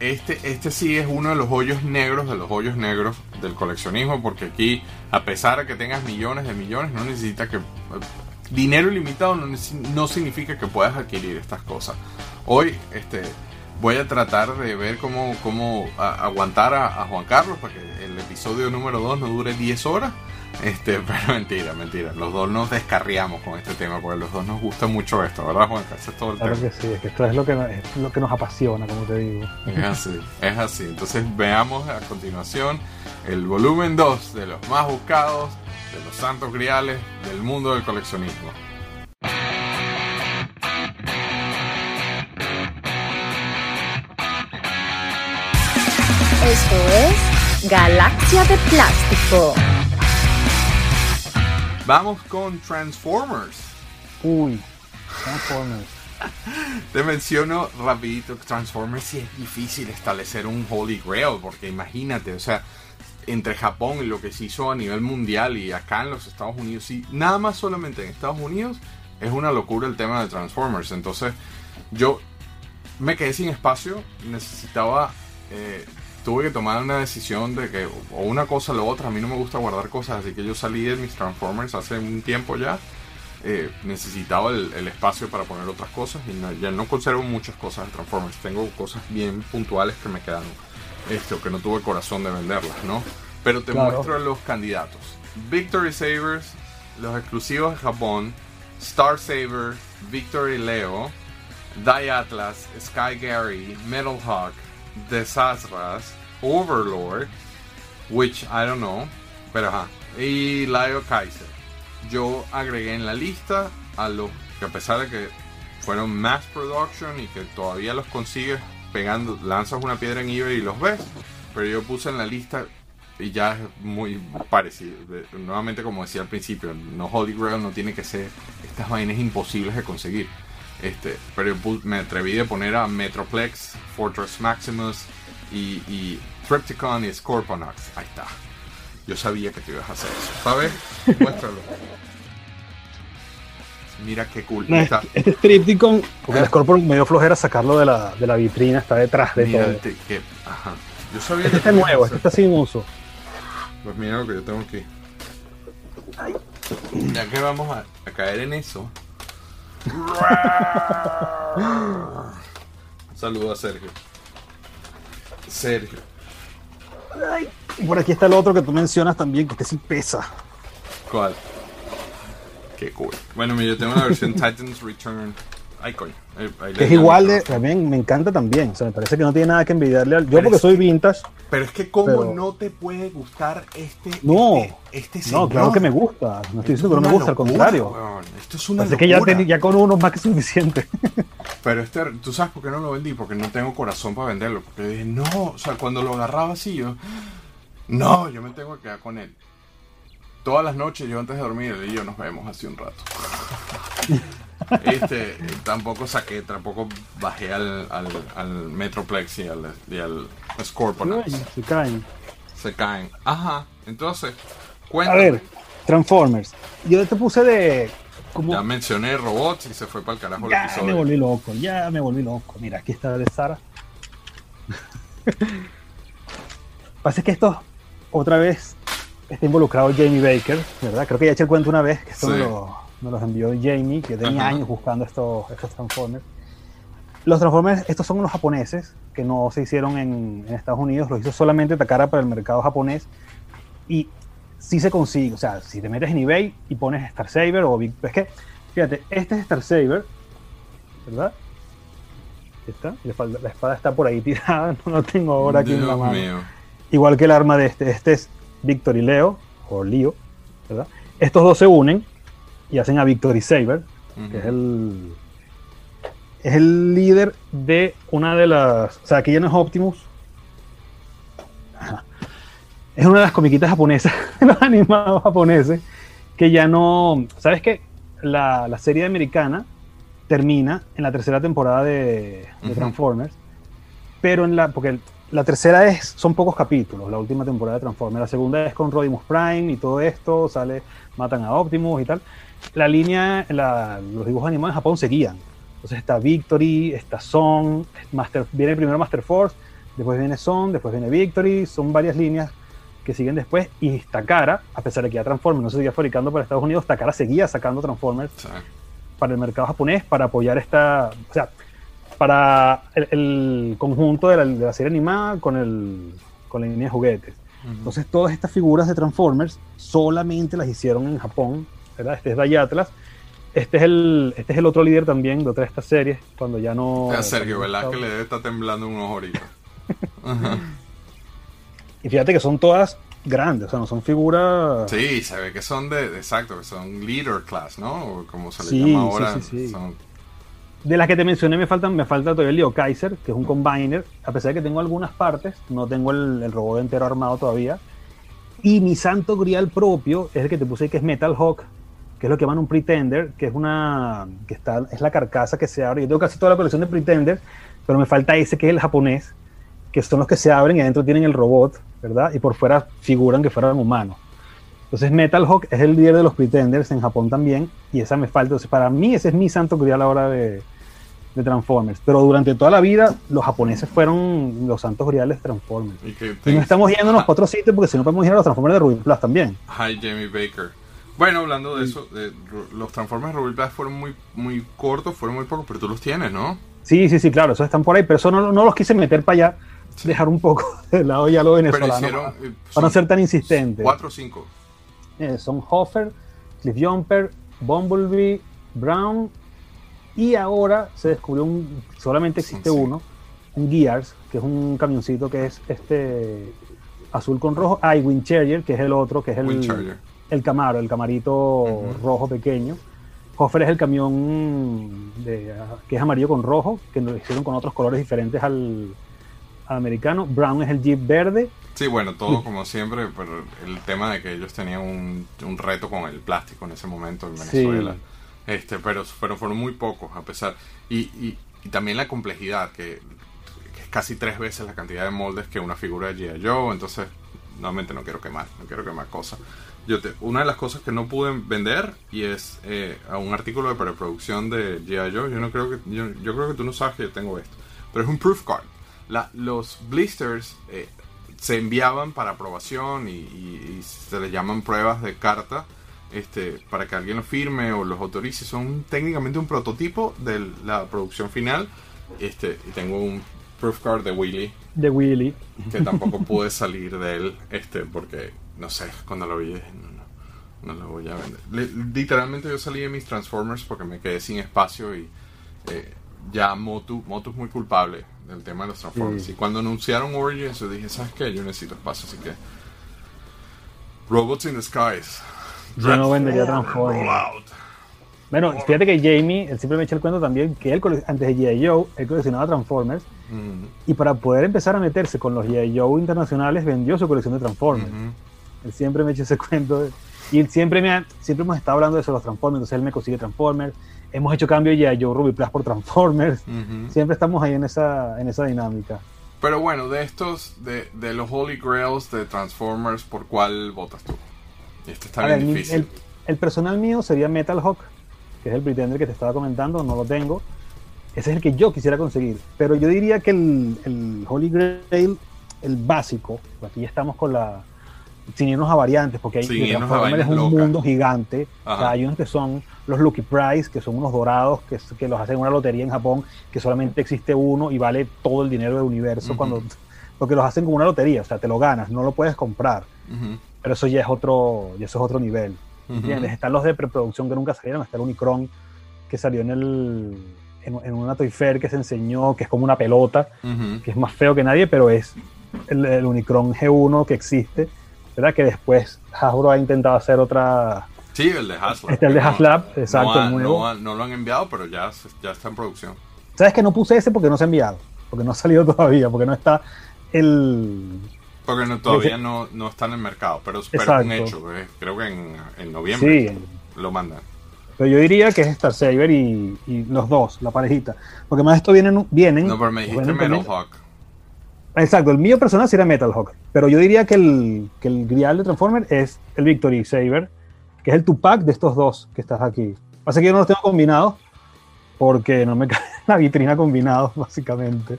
este, este sí es uno de los hoyos negros de los hoyos negros del coleccionismo, porque aquí, a pesar de que tengas millones de millones, no necesita que... Dinero ilimitado no, no significa que puedas adquirir estas cosas. Hoy, este, voy a tratar de ver cómo, cómo aguantar a, a, Juan Carlos para que el episodio número 2 no dure 10 horas este, pero mentira, mentira. Los dos nos descarriamos con este tema porque los dos nos gusta mucho esto, ¿verdad, Juan? es todo el claro que sí, es que esto es lo que, es lo que nos apasiona, como te digo. Es así, es así. Entonces veamos a continuación el volumen 2 de los más buscados de los santos griales del mundo del coleccionismo. Esto es Galaxia de Plástico. Vamos con Transformers. Uy, Transformers. Te menciono rapidito Transformers si es difícil establecer un Holy Grail, porque imagínate, o sea, entre Japón y lo que se hizo a nivel mundial y acá en los Estados Unidos, y nada más solamente en Estados Unidos, es una locura el tema de Transformers. Entonces, yo me quedé sin espacio, necesitaba eh, tuve que tomar una decisión de que o una cosa o la otra. A mí no me gusta guardar cosas, así que yo salí de mis Transformers hace un tiempo ya. Eh, necesitaba el, espacio para poner otras cosas y ya no conservo muchas cosas de Transformers. Tengo cosas bien puntuales que me quedan, este, o que no tuve corazón de venderlas, ¿no? Pero te muestro los candidatos: Victory Savers, los exclusivos de Japón, Star Saver, Victory Leo, Die Atlas, Sky Gary, Metal Hawk, Desasras, Overlord, which I don't know, pero ajá, y Lio Kaiser. Yo agregué en la lista a los que a pesar de que fueron mass production y que todavía los consigues pegando, lanzas una piedra en eBay y los ves, pero yo puse en la lista y ya es muy parecido. Nuevamente, como decía al principio, no Holy Grail no tiene que ser estas vainas imposibles de conseguir. Este, pero me atreví a poner a Metroplex, Fortress Maximus y Tripticon y Scorponox. Ahí está. Yo sabía que te ibas a hacer eso. ¿Sabes? Muéstralo. Mira qué cool. está. Este, Tripticon, porque el Scorpion me dio flojera sacarlo de la, de la vitrina, está detrás de todo. Este, que, ajá. Yo sabía este está nuevo, este está sin uso. Pues mira lo que yo tengo aquí. Ya que vamos a, a caer en eso, Saludo a Sergio. Sergio. Y por aquí está el otro que tú mencionas también, que este sí pesa. ¿Cuál? Qué cool. Bueno, yo tengo una versión Titans Return Coño. es igual de. También me encanta también. O sea, me parece que no tiene nada que envidiarle al. Yo, porque soy vintage. Pero es que, ¿cómo no te puede gustar este. No. Este, este No, claro que me gusta. No estoy diciendo que no me gusta, al contrario. Esto es una. Así que ya, ya, con uno más que suficiente. Pero este, tú sabes por qué no lo vendí, porque no tengo corazón para venderlo. Porque dije, no, o sea, cuando lo agarraba así, yo. No, yo me tengo que quedar con él. Todas las noches, yo antes de dormir, él y yo nos vemos hace un rato. Este, tampoco saqué, tampoco bajé al, al, Metroplex y al, y al Se caen. Se caen. Ajá. Entonces, A ver, Transformers. Yo te puse de. Ya mencioné robots y se fue para el carajo ya me volví loco, ya me volví loco. Mira, aquí está de Sara. Pasa que esto, otra vez, está involucrado Jamie Baker, ¿verdad? Creo que ya eché el cuento una vez, que esto lo, nos los envió Jamie, que tenía años buscando estos, estos Transformers. Los Transformers, estos son los japoneses, que no se hicieron en, Estados Unidos, los hizo solamente Takara para el mercado japonés. Y sí se consigue, o sea, si te metes en eBay y pones Star Saber o Big. Es que, fíjate, este es Star Saber, ¿verdad? Está, la espada está por ahí tirada, no lo tengo ahora aquí en la mano. Igual que el arma de este, este es Victory Leo, o Leo, ¿verdad? Estos dos se unen y hacen a Victory Saber, que es el, es el líder de una de las. O sea, aquí ya no es Optimus. Es una de las comiquitas japonesas, los animados japoneses, que ya no. ¿Sabes qué? La, la serie americana termina en la tercera temporada de, Transformers, pero en la. Porque la tercera es, son pocos capítulos, la última temporada de Transformers. La segunda es con Rodimus Prime y todo esto, sale, matan a Optimus y tal la línea, los dibujos animados en Japón seguían. Entonces está Victory, está Song, Master, viene primero Master Force, después viene Son, después viene Victory, son varias líneas que siguen después y Takara, a pesar de que ya Transformers no se seguía fabricando para Estados Unidos, Takara seguía sacando Transformers Sí. para el mercado japonés para apoyar esta, o sea, para el, el conjunto de la, de la serie animada con, el, con la línea de juguetes. Entonces todas estas figuras de Transformers solamente las hicieron en Japón, ¿verdad? Este es Dai Atlas. Este es, el, este es el otro líder también de otra de estas series, cuando ya no... A Sergio, ¿verdad? Que le debe estar temblando un ojo ahorita. Ajá. Y fíjate que son todas grandes, o sea, no son figuras... Sí, se ve que son de, exacto, que son leader class, ¿no? O como se le Sí, llama ahora. sí, sí. son- De las que te mencioné me faltan, me falta todavía el Leo Kaiser, que es un combiner. A pesar de que tengo algunas partes, no tengo el, el robot entero armado todavía. Y mi santo grial propio es el que te puse que es Metal Hawk, que es lo que llaman un Pretender, que es una que está es la carcasa que se abre. Yo tengo casi toda la colección de Pretender, pero me falta ese que es el japonés, que son los que se abren y adentro tienen el robot, ¿verdad? Y por fuera figuran que fueran humanos. Entonces Metal Hawk es el líder de los Pretenders en Japón también, y esa me falta. Entonces para mí ese es mi santo grial ahora de, de Transformers. Pero durante toda la vida los japoneses fueron los santos griales de Transformers. Y que Y no estamos yéndonos Ah, para otro sitio porque si no podemos ir a los Transformers de Ruby Plus también. Hi, Jamie Baker. Bueno, hablando de eso, de- los Transformers Ruby Blast fueron muy, muy cortos, fueron muy pocos, pero tú los tienes, ¿no? Sí, sí, sí, claro, esos están por ahí, pero eso no, no los quise meter para allá, dejar un poco de lado ya lo venezolano. hicieron. para, eh, para no ser tan insistente. Cuatro o cinco. Eh, son Hoffer, Cliff Jumper, Bumblebee, Brown y ahora se descubrió un, solamente existe Sí, sí. uno, un Gears, que es un camioncito que es este azul con rojo. Ah, y Windcharger, que es el otro, que es el, Windcharger. El Camaro, el camarito rojo pequeño. Hoffer es el camión de, que es amarillo con rojo, que lo hicieron con otros colores diferentes al, al americano. Brown es el Jeep verde. Sí, bueno, todo como siempre, pero el tema de que ellos tenían un, un reto con el plástico en ese momento en Sí. Venezuela. Este, pero, pero fueron muy pocos, a pesar. Y, y, y también la complejidad, que, que es casi tres veces la cantidad de moldes que una figura de G.I. Joe. Entonces, nuevamente no quiero quemar, no quiero quemar cosas. Yo te, una de las cosas que no pude vender y es eh, a un artículo de preproducción de G.I. Joe. Yo no creo que yo, yo creo que tú no sabes que yo tengo esto, pero es un proof card. La, los blisters eh, se enviaban para aprobación y, y- y se les llaman pruebas de carta este, para que alguien lo firme o los autorice. Son técnicamente un prototipo de la producción final. Este, y tengo un proof card de Willy de Willy. que tampoco pude salir de él este, porque, no sé, cuando lo vi dije, no, no, no lo voy a vender. Li- literalmente yo salí de mis Transformers porque me quedé sin espacio y eh, ya Motu, Motu es muy culpable del tema de los Transformers. Sí. Y cuando anunciaron Origins yo dije, ¿sabes qué? Yo necesito espacio, así que... Robots in the Skies. Yo no vendería Transform, Transformers. Bueno, fíjate que Jamie, él siempre me echa el cuento también que él, antes de G.I. Joe, él coleccionaba Transformers y para poder empezar a meterse con los G.I. Joe internacionales vendió su colección de Transformers. Él siempre me echa ese cuento. de- y él siempre, me ha- siempre hemos estado hablando de eso, los Transformers, entonces él me consigue Transformers. Hemos hecho cambio G.I. Joe Ruby Plus por Transformers. Ujú. Siempre estamos ahí en esa, en esa dinámica. Pero bueno, de estos, de, de los Holy Grails de Transformers, ¿por cuál votas tú? Este está bien ver, difícil. el, el personal mío sería Metal Hawk, que es el Pretender que te estaba comentando, no lo tengo. Ese es el que yo quisiera conseguir. Pero yo diría que el, el Holy Grail, el básico, aquí ya estamos con la. Sin irnos a variantes, porque hay Transformers es un locas. mundo gigante. O sea, hay unos que son los Lucky Prize, que son unos dorados, que, que los hacen en una lotería en Japón, que solamente existe uno y vale todo el dinero del universo. Ujú. cuando Porque los hacen como una lotería, o sea, te lo ganas, no lo puedes comprar. Ujú, Pero eso ya es otro, ya eso es otro nivel. ujú. ¿Entiendes? Están los de preproducción que nunca salieron. Está el Unicron que salió en el en, en una Toy Fair que se enseñó, que es como una pelota, que es más feo que nadie, pero es el, el Unicron G1 que existe, ¿verdad? Que después Hasbro ha intentado hacer otra... Sí, el de Haslab. Este es el de No- Haslab, exacto, No, ha- nuevo. no ha- no lo han enviado, pero ya, ya está en producción. ¿Sabes que no puse ese porque no se ha enviado? Porque no ha salido todavía, porque no está el... Porque no- todavía Ese- no, no está en el mercado, pero, pero es un hecho. eh, Creo que en, en noviembre Sí, lo mandan. pero yo diría que es Star Saber y, y los dos, la parejita. Porque más esto vienen... vienen No, pero me dijiste Metal Hawk. Exacto, el mío personal sería Metal Hawk, pero yo diría que el, que el grial de Transformer es el Victory Saber, que es el Tupac de estos dos que estás aquí. Pasa que yo no los tengo combinados porque no me cae la vitrina combinados, básicamente.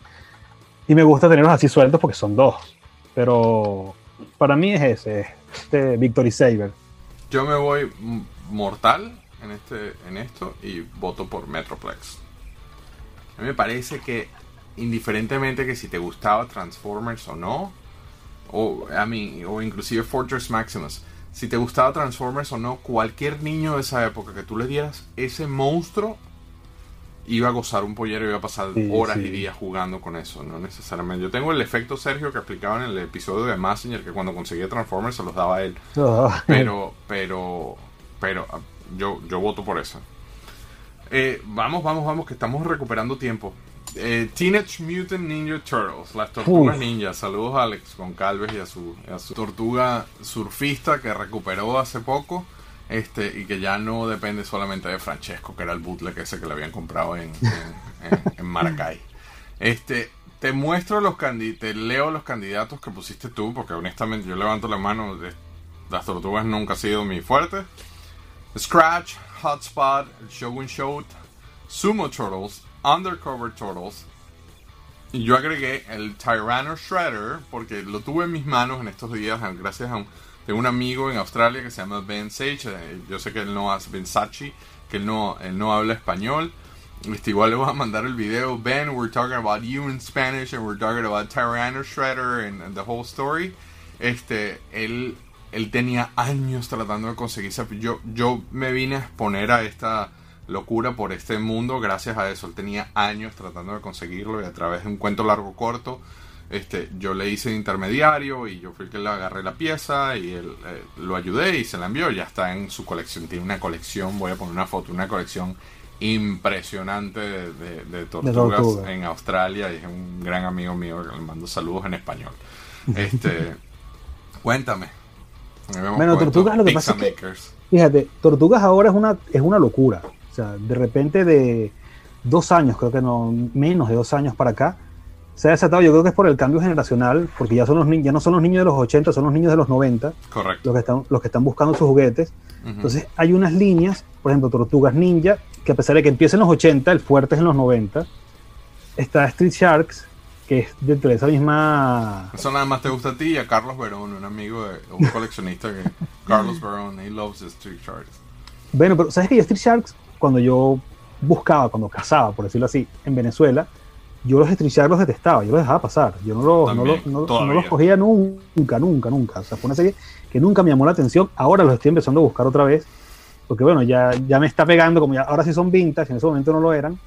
Y me gusta tenerlos así sueltos porque son dos. Pero para mí es ese, este Victory Saber. Yo me voy mortal en, este, en esto y voto por Metroplex. A mí me parece que indiferentemente que si te gustaba Transformers o no, o, a mí, o inclusive Fortress Maximus, si te gustaba Transformers o no, cualquier niño de esa época que tú le dieras ese monstruo iba a gozar un pollero y iba a pasar horas y días jugando con eso, no necesariamente. Yo tengo el efecto Sergio que explicaban en el episodio de Messenger que cuando conseguía Transformers se los daba a él. Ah. Pero, pero, pero yo, yo voto por eso. Eh, vamos, vamos, vamos, que estamos recuperando tiempo. Eh, Teenage Mutant Ninja Turtles, las tortugas ninjas. Saludos a Alex Goncalves y a su, a su tortuga surfista que recuperó hace poco. Este, y que ya no depende solamente de Francesco, que era el bootleg ese que le habían comprado en, en, Maracay. Este, te muestro los candidatos, te leo los candidatos que pusiste tú, porque honestamente yo levanto la mano, de, las tortugas nunca ha sido mi fuerte. Scratch, Hotspot, Show and Show, Sumo Turtles, Undercover Turtles. Yo agregué el Tyranno Shredder porque lo tuve en mis manos en estos días gracias a un, amigo en Australia que se llama Ben Sage. Eh, yo sé que él no hace Ben Sachi, que él no, él no habla español. Este, igual le voy a mandar el video. Ben, we're talking about you in Spanish and we're talking about Tyranno Shredder and, the whole story. Este, él, él tenía años tratando de conseguirse. Yo, yo me vine a exponer a esta locura por este mundo gracias a eso. Él tenía años tratando de conseguirlo y a través de un cuento largo corto, este, yo le hice intermediario y yo fui el que le agarré la pieza y él, eh, lo ayudé y se la envió. Ya está en su colección. Tiene una colección, voy a poner una foto, una colección impresionante de, tortugas en Australia y es un gran amigo mío que le mando saludos en español. Este, cuéntame. Bueno, tortugas lo que pasa es que, fíjate, tortugas ahora es una, es una locura de repente de dos años, creo que no, menos de dos años para acá, se ha desatado, yo creo que es por el cambio generacional, porque ya, son los, ya no son los niños de los 80, son los niños de los 90, Correcto. Los, que están, los que están buscando sus juguetes. Entonces hay unas líneas, por ejemplo, Tortugas Ninja, que a pesar de que empieza en los 80, el fuerte es en los 90. Está Street Sharks, que es dentro de esa misma... Eso nada más te gusta a ti y a Carlos Verón, un amigo, de, un coleccionista que... Carlos Verón, he loves Street Sharks. Bueno, pero ¿sabes que Street Sharks cuando yo buscaba, cuando cazaba, por decirlo así, en Venezuela, yo los Street los detestaba, yo los dejaba pasar, yo no los, no, no, los cogía nunca, nunca, nunca. O sea, fue una serie que nunca me llamó la atención, ahora los estoy empezando a buscar otra vez, porque bueno, ya, ya me está pegando, como ya ahora sí son vintage, en ese momento no lo eran,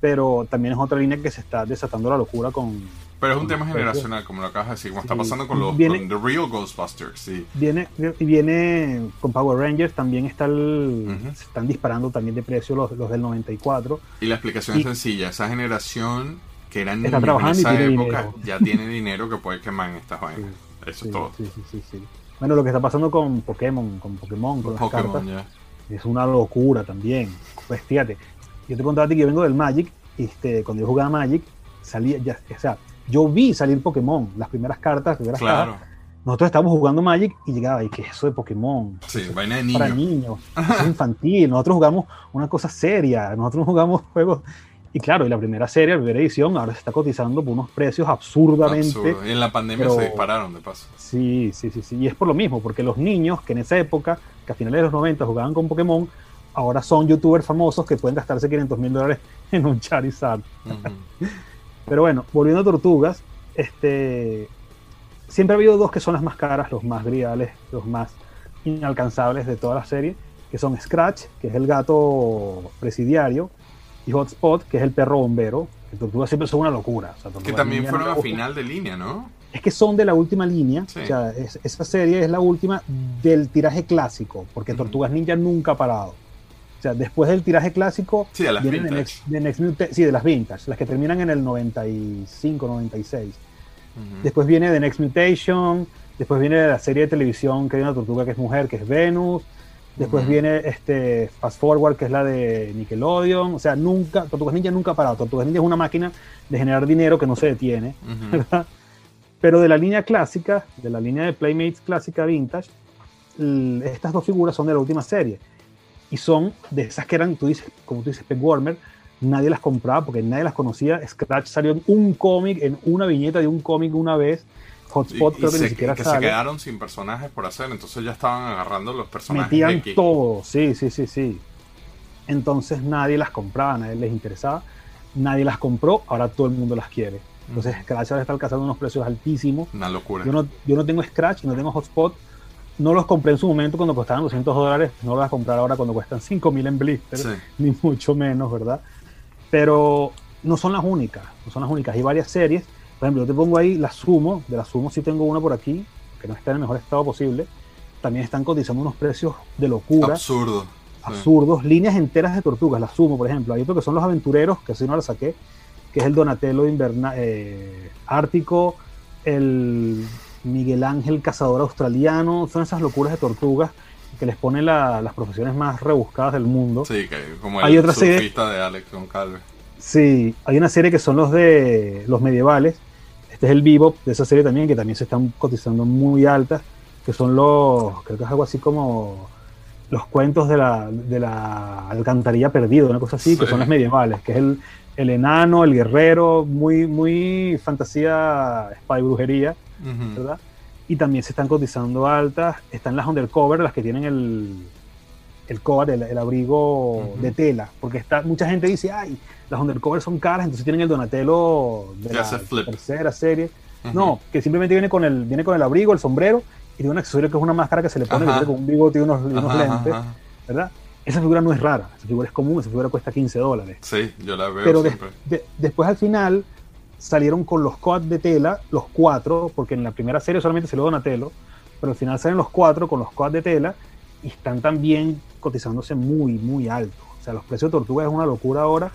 pero también es otra línea que se está desatando la locura con, pero es un tema generacional, como lo acabas de decir, como está pasando con los The Real Ghostbusters. Sí. Viene, y viene con Power Rangers, también está se están disparando también de precio los, los del 94. Y la explicación es sencilla, esa generación que era en esa época ya tiene dinero que puede quemar en estas vainas. Eso es todo. Bueno, lo que está pasando con Pokémon, con Pokémon, con las cartas, es una locura también. Pues fíjate, yo te contaba a ti que yo vengo del Magic, este, cuando yo jugaba Magic, salía, ya, o sea, yo vi salir Pokémon, las primeras cartas, claro. nosotros estábamos jugando Magic y llegaba, ¿y qué es eso de Pokémon? Sí, vaina de niño. Para niños, es infantil, nosotros jugamos una cosa seria, nosotros jugamos juegos y claro, y la primera serie, la primera edición, ahora se está cotizando por unos precios absurdamente. Y en la pandemia se dispararon, de paso. Sí, sí, sí, sí. Y es por lo mismo, porque los niños que en esa época, que a finales de los 90 jugaban con Pokémon, ahora son youtubers famosos que pueden gastarse 500 mil dólares en un Charizard. Pero bueno, volviendo a Tortugas, este, siempre ha habido dos que son las más caras, los más griales, los más inalcanzables de toda la serie, que son Scratch, que es el gato presidiario, y Hotspot, que es el perro bombero. Que Tortugas siempre son una locura. que también fueron a final de línea, ¿no? Es que son de la última línea. O sea, esa serie es la última del tiraje clásico, porque Tortugas Ninja nunca ha parado. O sea, después del tiraje clásico, sí, de las vienen de sí, de las vintage, las que terminan en el 95, 96. Después viene The Next Mutation, después viene la serie de televisión que hay una tortuga que es mujer, que es Venus. Después viene este Fast Forward, que es la de Nickelodeon. O sea, nunca, Tortugas Ninja nunca ha parado. Tortugas Ninja es una máquina de generar dinero que no se detiene. Pero de la línea clásica, de la línea de Playmates clásica vintage, estas dos figuras son de la última serie y son de esas que eran, tú dices, como tú dices, Peg Warmer, nadie las compraba porque nadie las conocía. Scratch salió en un cómic, en una viñeta de un cómic una vez. Hotspot Y- y creo que se, ni siquiera que se quedaron sin personajes por hacer, entonces ya estaban agarrando los personajes Metían X. todo, sí, sí, sí, sí. Entonces nadie las compraba, nadie les interesaba, nadie las compró, ahora todo el mundo las quiere. Entonces. Scratch ahora está alcanzando unos precios altísimos. Una locura. Yo no, yo no tengo Scratch, no tengo Hotspot. No los compré en su momento cuando costaban 200 dólares. No los voy a comprar ahora cuando cuestan 5000 en blister, Sí. ni mucho menos, ¿verdad? Pero no son las únicas, no son las únicas. Hay varias series. Por ejemplo, yo te pongo ahí la Sumo. De la Sumo sí tengo una por aquí, que no está en el mejor estado posible. También están cotizando unos precios de locura Absurdo. Sí. absurdos, líneas enteras de tortugas, las sumo, por ejemplo. Hay otro que son los aventureros, que así no la saqué, que es el Donatello inverna eh, ártico, el Miguel Ángel cazador australiano, son esas locuras de tortugas que les ponen la- las profesiones más rebuscadas del mundo. Sí, que como Hay el otra serie- de Alex Goncalves. Sí, hay una serie que son los de los medievales. Este es el Bebop de esa serie también, que también se están cotizando muy altas, que son los, creo que es algo así como los cuentos de la, de la alcantarilla perdida, una cosa así, que son los medievales, que es el, el enano, el guerrero, muy, muy fantasía, espada y Ujú. ¿verdad? Y también se están cotizando altas. Están las undercover, las que tienen el, el cover, el, el abrigo Ujú. de tela. Porque está, mucha gente dice, ay, las undercover son caras, entonces tienen el Donatello de la tercera serie. Ujú. No, que simplemente viene con, el, viene con el abrigo, el sombrero, y tiene un accesorio que es una máscara que se le pone, que con un bigote y unos, y unos Ajá, lentes, ajá. ¿verdad? Esa figura no es rara, esa figura es común, esa figura cuesta 15 dólares. Sí, yo la veo Pero de- de- después al final salieron con los coats de tela, los cuatro, porque en la primera serie solamente se lo Donatello, pero al final salen los cuatro con los coats de tela y están también cotizándose muy, muy alto. O sea, los precios de tortuga es una locura ahora.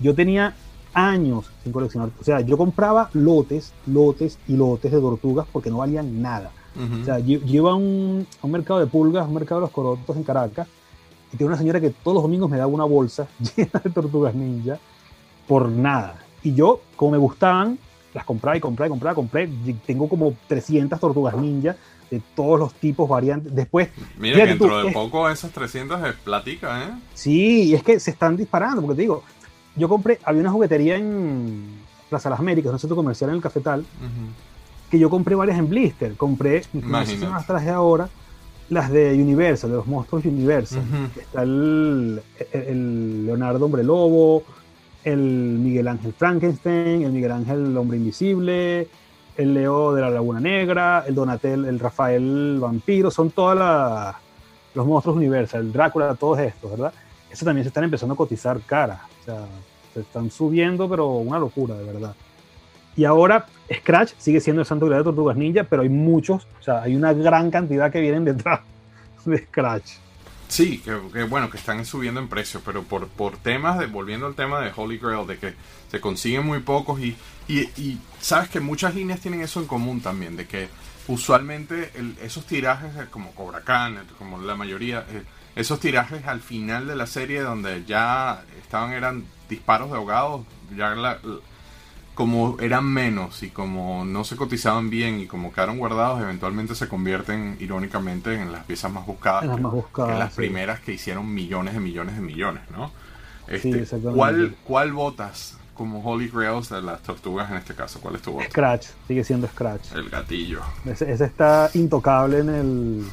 Yo tenía años sin coleccionar, o sea, yo compraba lotes, lotes y lotes de tortugas porque no valían nada. Ujú. O sea, yo, yo iba a un, a un mercado de pulgas, un mercado de los corotos en Caracas, y tenía una señora que todos los domingos me daba una bolsa llena de tortugas ninja por nada. Y yo, como me gustaban, las compraba y compraba y compraba, compré. Tengo como 300 tortugas ninja de todos los tipos, variantes. Después, Mira tú, dentro de es- poco esas 300 es platica, ¿eh? sí, y es que se están disparando, porque te digo, yo compré, había una juguetería en Plaza Las Américas, un centro comercial en el Cafetal, que yo compré varias en blister. Compré, no sé si las traje ahora, las de Universal, de los monstruos Universal. Está el, el- el Leonardo Hombre Lobo, el Miguel Ángel Frankenstein, el Miguel Ángel Hombre Invisible, el Leo de la Laguna Negra, el Donatel, el Rafael Vampiro, son todos los monstruos Universal, el Drácula, todos estos, ¿verdad? Eso también se están empezando a cotizar caras, o sea, se están subiendo, pero una locura, de verdad. Y ahora Scratch sigue siendo el santo grial de Tortugas Ninja, pero hay muchos, o sea, hay una gran cantidad que vienen detrás de Scratch. Sí, que, bueno, que están subiendo en precio, pero por, por temas de, volviendo al tema de Holy Grail, de que se consiguen muy pocos y, y, y sabes que muchas líneas tienen eso en común también, de que usualmente el- esos tirajes, eh, como Cobra Khan, como la mayoría, eh, esos tirajes al final de la serie donde ya estaban, eran disparos de ahogados, ya la- como eran menos y como no se cotizaban bien y como quedaron guardados, eventualmente se convierten irónicamente en las piezas más buscadas. En las más buscadas, que las sí. primeras que hicieron millones de millones de millones, ¿no? Sí, Este. ¿cuál, ¿Cuál votas como Holy Grails de las tortugas en este caso? ¿Cuál es tu voto? Scratch, sigue siendo Scratch. El gatillo. Ese, ese está intocable en el,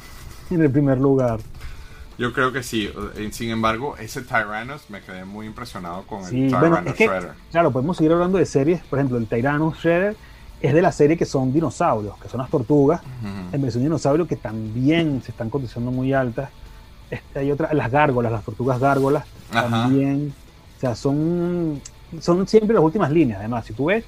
en el primer lugar. Yo creo que sí. Sin embargo, ese Tyrannus me quedé muy impresionado con Sí, el bueno, Tyrannus es que, Shredder. claro, podemos seguir hablando de series. Por ejemplo, el Tyrannus Shredder es de la serie que son dinosaurios, que son las tortugas, Ujú. en versión dinosaurio, que también se están cotizando muy altas. Este, hay otras, las gárgolas, las tortugas gárgolas, Ajá. también. O sea, son, son siempre las últimas líneas, además, si tú ves.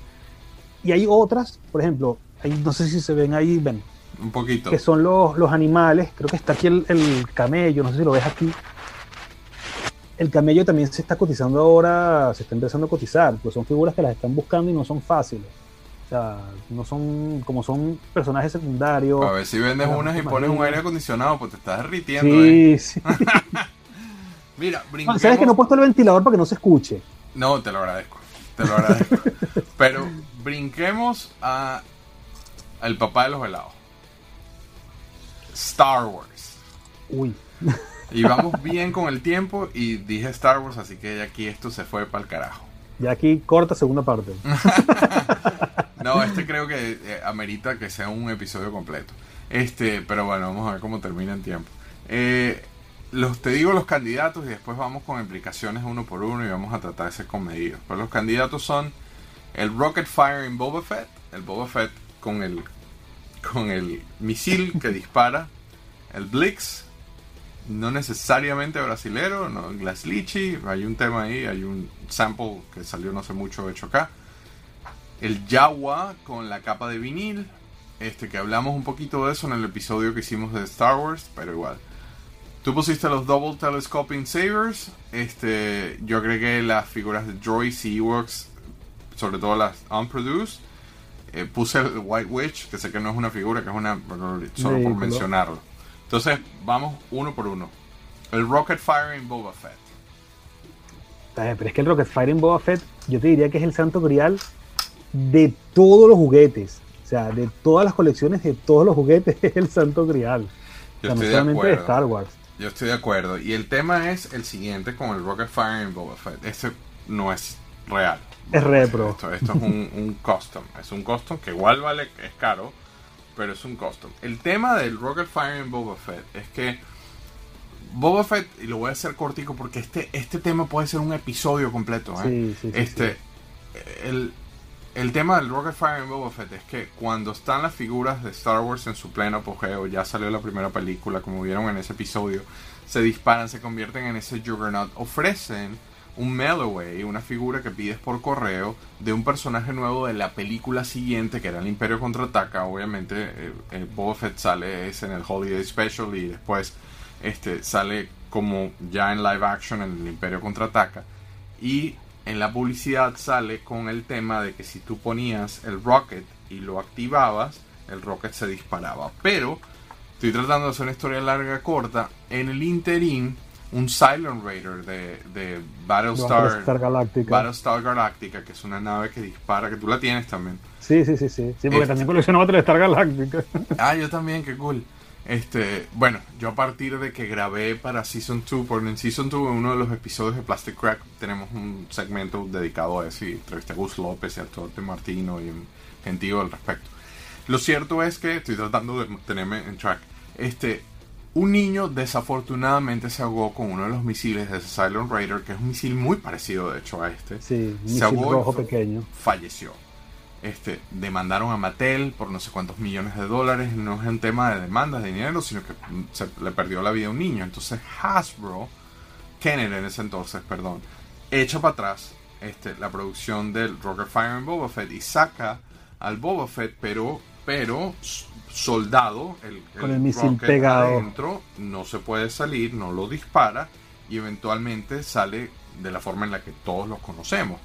Y hay otras, por ejemplo, hay- no sé si se ven ahí, ven, Un poquito. que son los, los animales. Creo que está aquí el, el camello, no sé si lo ves aquí. El camello también se está cotizando ahora, se está empezando a cotizar, pues son figuras que las están buscando y no son fáciles. O sea, no son, como son personajes secundarios. A ver si vendes unas y pones un aire acondicionado, pues te estás derritiendo, ¿eh? Sí, sí. Mira, brinquemos. ¿Sabes que no he puesto el ventilador para que no se escuche? No, te lo agradezco. Te lo agradezco. Pero brinquemos a el papá de los helados. Star Wars. Uy. Y vamos bien con el tiempo y dije Star Wars, así que aquí esto se fue para el carajo. Ya aquí corta segunda parte. no, este creo que eh, amerita que sea un episodio completo. Este, pero bueno, vamos a ver cómo termina en tiempo. Eh, los, te digo los candidatos y después vamos con implicaciones uno por uno y vamos a tratar de ser comedidos. Pero los candidatos son el Rocket Fire en Boba Fett, el Boba Fett con el, con el misil que dispara, el Blix, no necesariamente brasilero, no Glaslichi, hay un tema ahí, hay un sample que salió no hace mucho hecho acá. El Jawa con la capa de vinil, este que hablamos un poquito de eso en el episodio que hicimos de Star Wars, pero igual. Tú pusiste los Double Telescoping Sabers, este, yo agregué las figuras de Droids y Ewoks, sobre todo las unproduced. Eh, puse el White Witch, que sé que no es una figura, que es una, solo por mencionarlo. Entonces, vamos uno por uno. El Rocket Fire en Boba Fett. Pero es que el Rocket Fire en Boba Fett, yo te diría que es el santo grial de todos los juguetes. O sea, de todas las colecciones, de todos los juguetes, es el santo grial. Yo estoy de, acuerdo. de Star Wars. Yo estoy de acuerdo. Y el tema es el siguiente con el Rocket Fire en Boba Fett. Este no es real. Es repro. Esto, esto es un, un custom. Es un custom que igual vale, es caro pero es un custom. El tema del Rocket Fire en Boba Fett es que Boba Fett, y lo voy a hacer cortico porque este, este tema puede ser un episodio completo. ¿eh? este, El, el tema del Rocket Fire en Boba Fett es que cuando están las figuras de Star Wars en su pleno apogeo, ya salió la primera película, como vieron en ese episodio, se disparan, se convierten en ese Juggernaut, ofrecen un mail away, una figura que pides por correo de un personaje nuevo de la película siguiente, que era el Imperio Contraataca. Obviamente, eh, eh, Boba Fett sale es en el Holiday Special y después este, sale como ya en live action en el Imperio Contraataca. Y en la publicidad sale con el tema de que si tú ponías el Rocket y lo activabas, el Rocket se disparaba. Pero, estoy tratando de hacer una historia larga corta, en el interín un Silent Raider de, de Battlestar, Galactica. Battlestar Galactica, que es una nave que dispara, que tú la tienes también. Sí, sí, sí, sí. Sí, porque este también colecciono Battlestar Galactica. Ah, yo también, qué cool. Este, bueno, yo a partir de que grabé para Season 2, porque en Season 2, en uno de los episodios de Plastic Crack, tenemos un segmento dedicado a eso y entrevisté a Gus López y a Torte Martino y un gentío al respecto. Lo cierto es que estoy tratando de tenerme en track. Este, un niño desafortunadamente se ahogó con uno de los misiles de Silent Raider, que es un misil muy parecido de hecho a este. Sí, un se ahogó rojo pequeño. Falleció. Este, demandaron a Mattel por no sé cuántos millones de dólares. No es un tema de demandas de dinero, sino que se le perdió la vida a un niño. Entonces Hasbro, Kennedy en ese entonces, perdón, echa para atrás este, la producción del Rocket Fire en Boba Fett y saca al Boba Fett, pero, pero soldado, el, con el, misil pegado adentro, no se puede salir, no lo dispara y eventualmente sale de la forma en la que todos los conocemos.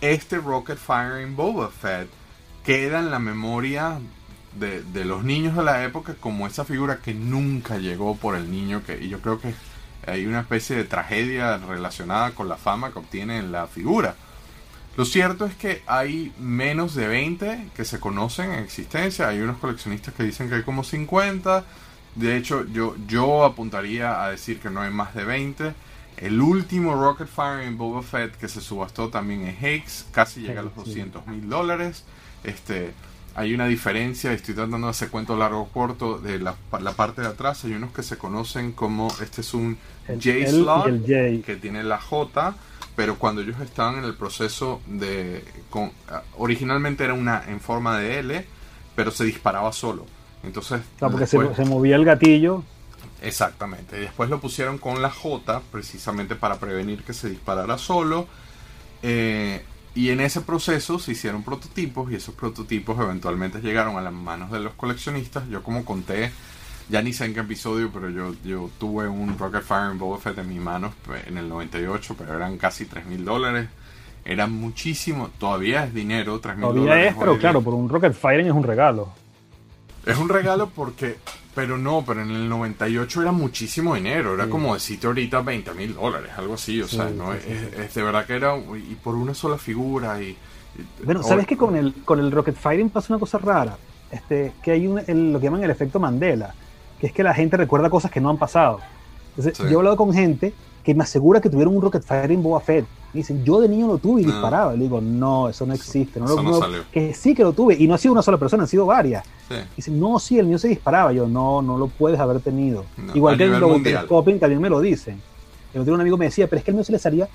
Este Rocket Fire in Boba Fett queda en la memoria de, de, los niños de la época como esa figura que nunca llegó por el niño que y yo creo que hay una especie de tragedia relacionada con la fama que obtiene en la figura lo cierto es que hay menos de 20 que se conocen en existencia. Hay unos coleccionistas que dicen que hay como 50. De hecho, yo, yo apuntaría a decir que no hay más de 20. El último Rocket Fire en Boba Fett que se subastó también en Hakes, casi llega a los 200 mil dólares. Este, hay una diferencia, estoy tratando de hacer cuento largo o corto, de la, la, parte de atrás hay unos que se conocen como, este es un J-Slot, que tiene la J, pero cuando ellos estaban en el proceso de... Con, originalmente era una en forma de L, pero se disparaba solo. Entonces... porque se, movía el gatillo. Exactamente. Y después lo pusieron con la J, precisamente para prevenir que se disparara solo. Eh, y en ese proceso se hicieron prototipos y esos prototipos eventualmente llegaron a las manos de los coleccionistas. Yo como conté ya ni sé en qué episodio, pero yo, yo tuve un Rocket Fire en Boba Fett en mis manos pues, en el 98, pero eran casi 3 mil dólares. Era muchísimo, todavía es dinero, 3 mil dólares. Todavía es, pero claro, por un Rocket Fire es un regalo. Es un regalo porque, pero no, pero en el 98 era muchísimo dinero, era como decirte ahorita 20 mil dólares, algo así, o sea, no es, de verdad que era, y por una sola figura y... bueno, ¿sabes que con el, con el Rocket Firing pasa una cosa rara? Este, que hay un, lo que llaman el efecto Mandela que es que la gente recuerda cosas que no han pasado. Entonces, Sí. yo he hablado con gente que me asegura que tuvieron un Rocket Fighting Boba Fett. Y dicen, yo de niño lo tuve y No. disparaba. Y le digo, no, eso no existe. No, eso lo- no no- salió. que sí que lo tuve. Y no ha sido una sola persona, han sido varias. Sí. Dicen, no, sí, el mío se disparaba. Yo, no, no lo puedes haber tenido. Igual que el. Telescoping también me lo dicen. El otro un amigo me decía, pero es que el mío se le salía,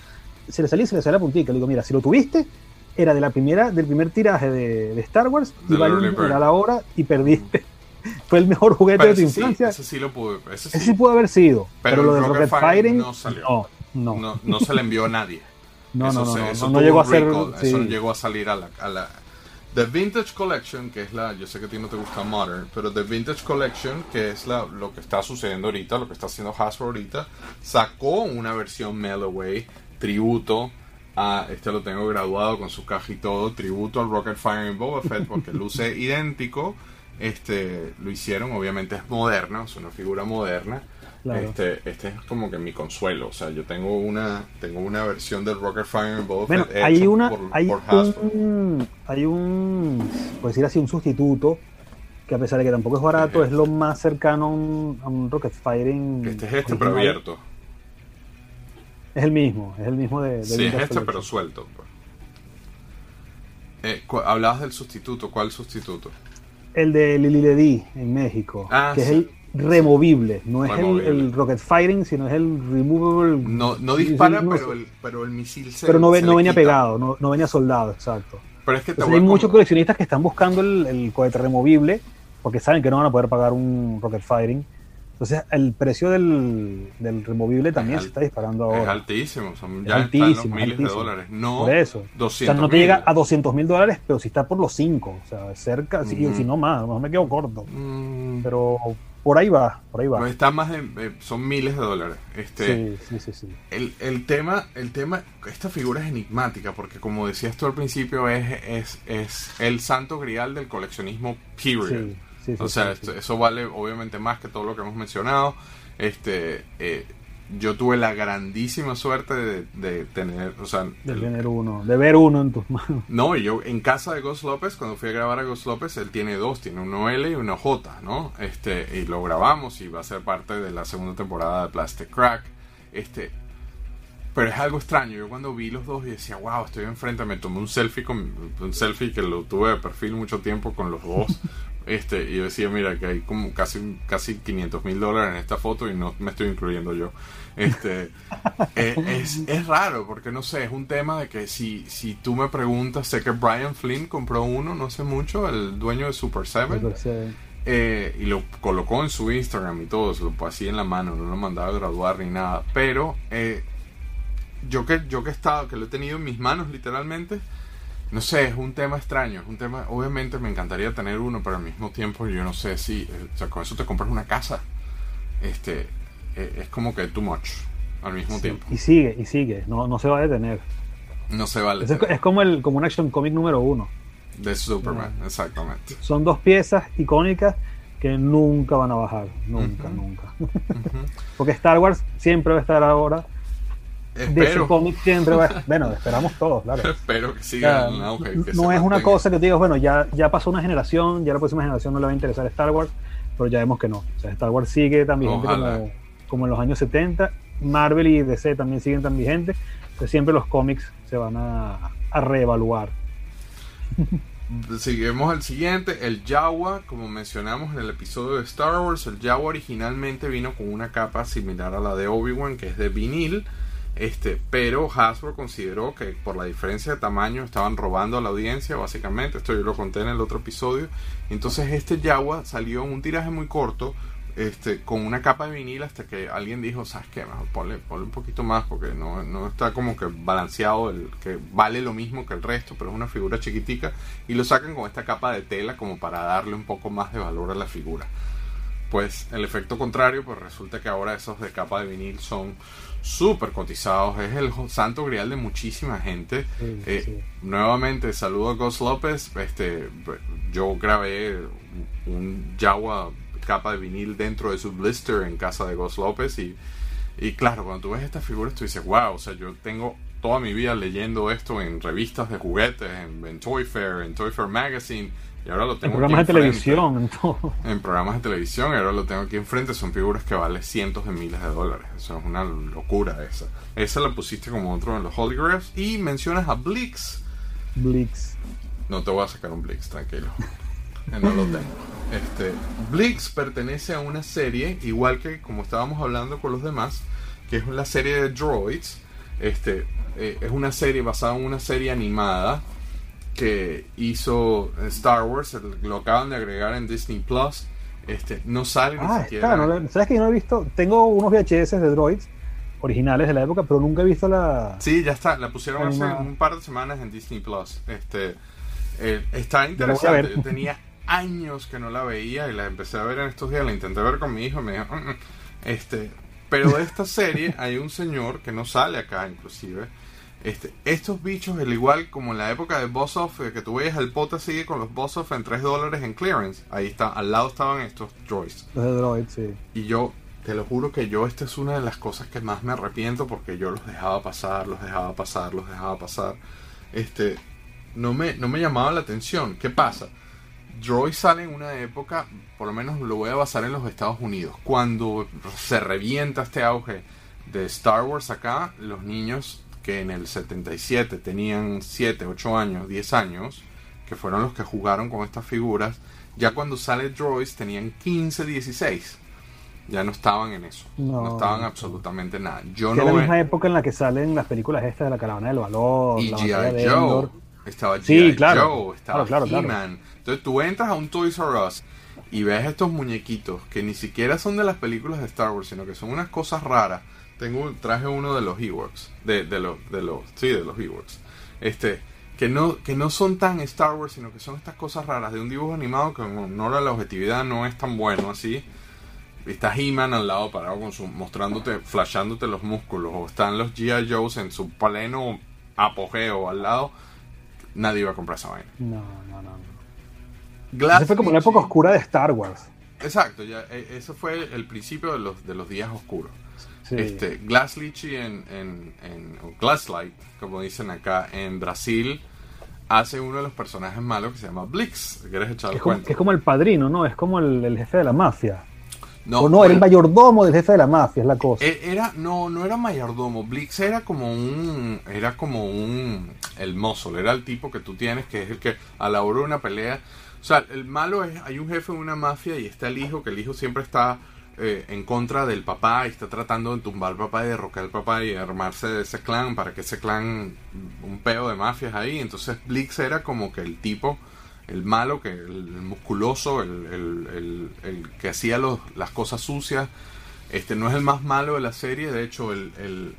se le salía y se le salía la puntica. Le digo, mira, si lo tuviste, era de la primera, del primer tiraje de, de Star Wars, y vale bird. dineral ahora y perdiste. Fue el mejor juguete Pero de tu sí, infancia. ese sí lo pude. Ese sí. Ese sí pudo haber sido. Pero Pero, lo de Rocket Rocket Fighting no salió. no, no. No, no se le envió a nadie. No, eso no, no, eso no, llegó a ser. recall, Eso no sí. llegó a salir a la, a la- The Vintage Collection, que es la. Yo sé que a ti no te gusta Modern, pero The Vintage Collection, que es la, lo que está sucediendo ahorita, lo que está haciendo Hasbro ahorita, sacó una versión Melloway, tributo a. Este lo tengo graduado con su caja y todo, tributo al Rocket Fire Boba Fett, porque luce idéntico. Este, lo hicieron, obviamente es moderno, es una figura moderna. Claro. Este, este es como que mi consuelo. O sea, yo tengo una, tengo una versión del Rocket Fire Boba Bueno, hay una, por, hay por un, hay un, por decir así, un sustituto que a pesar de que tampoco es barato, es lo más cercano a un, a un Rocket Fighting. Este es este, pero abierto. Es el mismo, es el mismo de. de Sí, es este, pero suelto. pues. Eh, hablabas del sustituto. ¿Cuál sustituto? El de Lili Ledi en México, Ah, que es el removible, no es el, Rocket Fighting, sino es el removable. No, no dispara, no pero el, pero el misil se Pero no, ve- se no le venía quita. pegado, no, no venía soldado, exacto. Pero es que te Entonces voy hay muchos coleccionistas que están buscando el, el cohete removible porque saben que no van a poder pagar un Rocket Fighting. Entonces el precio del, del removible también al- se está disparando Es ahora. altísimo. Son, Es ya altísimo, están los miles de altísimo. dólares. No Por eso. O 200 sea, no te llega a 200 mil dólares, pero sí está por los 5. O sea, cerca, si, Ujú. si no más, a lo mejor me quedo corto. Mm, Pero por ahí va, por ahí va. no está más de, eh, son miles de dólares. Este, Sí, sí, sí, sí. El, el tema, el tema, esta figura es enigmática porque como decías tú al principio es, es, es el santo grial del coleccionismo period. Sí, sí, sí, o sea, sí, eso vale obviamente más que todo lo que hemos mencionado. Este, eh, yo tuve la grandísima suerte de, de tener, o sea, De tener uno, de ver uno en tus manos. no, y yo en casa de Ghost López, cuando fui a grabar a Ghost López, él tiene dos, tiene uno L y uno J, ¿no? Este, y lo grabamos y va a ser parte de la segunda temporada de Plastic Crack. Este, pero es algo extraño. Yo cuando vi los dos y decía, wow, estoy enfrente, me tomé un selfie con un selfie que lo tuve de perfil mucho tiempo con los dos. Este, y yo decía, mira, que hay como casi, casi 500 mil dólares en esta foto y no me estoy incluyendo yo. Este, eh, es, es raro, porque no sé, es un tema de que si, si tú me preguntas, sé que Brian Flynn compró uno no hace mucho, el dueño de Super 7, Entonces, eh, y lo colocó en su Instagram y todo, se lo así en la mano, no lo mandaba a graduar ni nada. Pero eh, yo que yo que he estado, que lo he tenido en mis manos literalmente, no sé, es un tema extraño, es un tema, obviamente me encantaría tener uno, pero al mismo tiempo yo no sé si, eh, o sea, con eso te compras una casa. Este, eh, es como que too much al mismo sí, tiempo. Y sigue, y sigue, no, no se va a detener. No se vale. Es, es como, el, como un action comic número uno. De Superman, exactamente. Son dos piezas icónicas que nunca van a bajar, nunca, Ujú. nunca. Ujú. Porque Star Wars siempre va a estar ahora. DC Espero, Comics siempre va Bueno, esperamos todos, claro. espero que O siga sea, que no es una cosa que te digas, bueno, ya, ya pasó una generación, ya la próxima generación no le va a interesar Star Wars, pero ya vemos que no. O sea, Star Wars sigue tan vigente como, como en los años 70. Marvel y DC también siguen tan vigentes. Entonces siempre los cómics se van a, a reevaluar. Seguimos al siguiente, el Jawa, como mencionamos en el episodio de Star Wars, el Jawa originalmente vino con una capa similar a la de Obi-Wan, que es de vinil, este, pero Hasbro consideró que por la diferencia de tamaño estaban robando a la audiencia, básicamente, esto yo lo conté en el otro episodio, entonces este Jawa salió en un tiraje muy corto, este, con una capa de vinil hasta que alguien dijo, ¿sabes qué? Mejor ponle, ponle un poquito más porque no, no está como que balanceado, el, que vale lo mismo que el resto, pero es una figura chiquitica y lo sacan con esta capa de tela como para darle un poco más de valor a la figura. Pues el efecto contrario, pues resulta que ahora esos de capa de vinil son súper cotizados, es el santo grial de muchísima gente. Sí, Eh, sí. Nuevamente, saludo a Ghost López. Este, yo grabé un Jawa capa de vinil dentro de su blister en casa de Ghost López y, y claro, cuando tú ves estas figuras tú dices, wow, o sea, yo tengo toda mi vida leyendo esto en revistas de juguetes, en, Toy Fair, en Toy Fair Magazine, y ahora lo tengo en programas de televisión, en todo. En programas de televisión, y ahora lo tengo aquí enfrente. Son figuras que valen cientos de miles de dólares. Eso es una locura esa. Esa la pusiste como otro en los Holy Grails. Y mencionas a Blix. Blix. No te voy a sacar un Blix, tranquilo. no lo tengo. Este, Blix pertenece a una serie, igual que como estábamos hablando con los demás, que es la serie de Droids. Este, eh, es una serie basada en una serie animada que hizo Star Wars, lo acaban de agregar en Disney Plus. Este, no sale ni ah, siquiera. ¿Sabes que yo no he visto? Tengo unos VHS de Droids originales de la época, pero nunca he visto la. Sí, ya está. La pusieron hace un par de semanas en Disney Plus. Este, eh, está interesante. Yo tenía años que no la veía y la empecé a ver en estos días. La intenté ver con mi hijo y me dijo, mm, mm". este, pero de esta serie hay un señor que no sale acá, inclusive este, estos bichos, al igual como en la época de Boss Off, eh, que tú veías el pote sigue con los Boss Off en 3 dólares en clearance. Ahí está, al lado estaban estos droids. Los droids, sí. Y yo, te lo juro que yo, esta es una de las cosas que más me arrepiento porque yo los dejaba pasar, los dejaba pasar, los dejaba pasar. Este, no me, no me llamaba la atención. ¿Qué pasa? Droids sale en una época, por lo menos lo voy a basar en los Estados Unidos, cuando se revienta este auge de Star Wars acá, los niños que en el 77 tenían 7, 8 años, 10 años, que fueron los que jugaron con estas figuras, ya cuando sale Droids tenían 15, 16. Ya no estaban en eso. No, estaban absolutamente nada. Yo no la misma época en la que salen las películas estas de la caravana del valor. Y G.I. Joe. Estaba G.I. Joe, estaba He-Man. Entonces tú entras a un Toys R Us y ves estos muñequitos que ni siquiera son de las películas de Star Wars, sino que son unas cosas raras tengo traje uno de los Ewoks, de, de los, de los, sí, de los Ewoks, este, que no, que no son tan Star Wars, sino que son estas cosas raras de un dibujo animado que en honor a la objetividad no es tan bueno así. Está He-Man al lado parado con su, mostrándote, flashándote los músculos, o están los G.I. Joes en su pleno apogeo al lado. Nadie iba a comprar esa vaina. No, no, no. Esa fue como la época oscura de Star Wars. Exacto, ya, e, eso fue el principio de los, de los días oscuros. Este, Glass Lychee en, en, en Glasslight, como dicen acá en Brasil, hace uno de los personajes malos que se llama Blix. ¿Quieres echar es como, es como el padrino, ¿no? Es como el, jefe de la mafia. No, o no, era el mayordomo del jefe de la mafia, es la cosa. E, era, no, no era mayordomo. Blix era como un, era como un, el mozo, era el tipo que tú tienes, que es el que a la hora de una pelea, o sea, el malo es, hay un jefe de una mafia y está el hijo, que el hijo siempre está eh, en contra del papá y está tratando de tumbar al papá y derrocar al papá y armarse de ese clan para que ese clan, un peo de mafias ahí. Entonces Blix era como que el tipo, el malo, que el, musculoso, el, el, que hacía los, las cosas sucias. Este no es el más malo de la serie, de hecho el,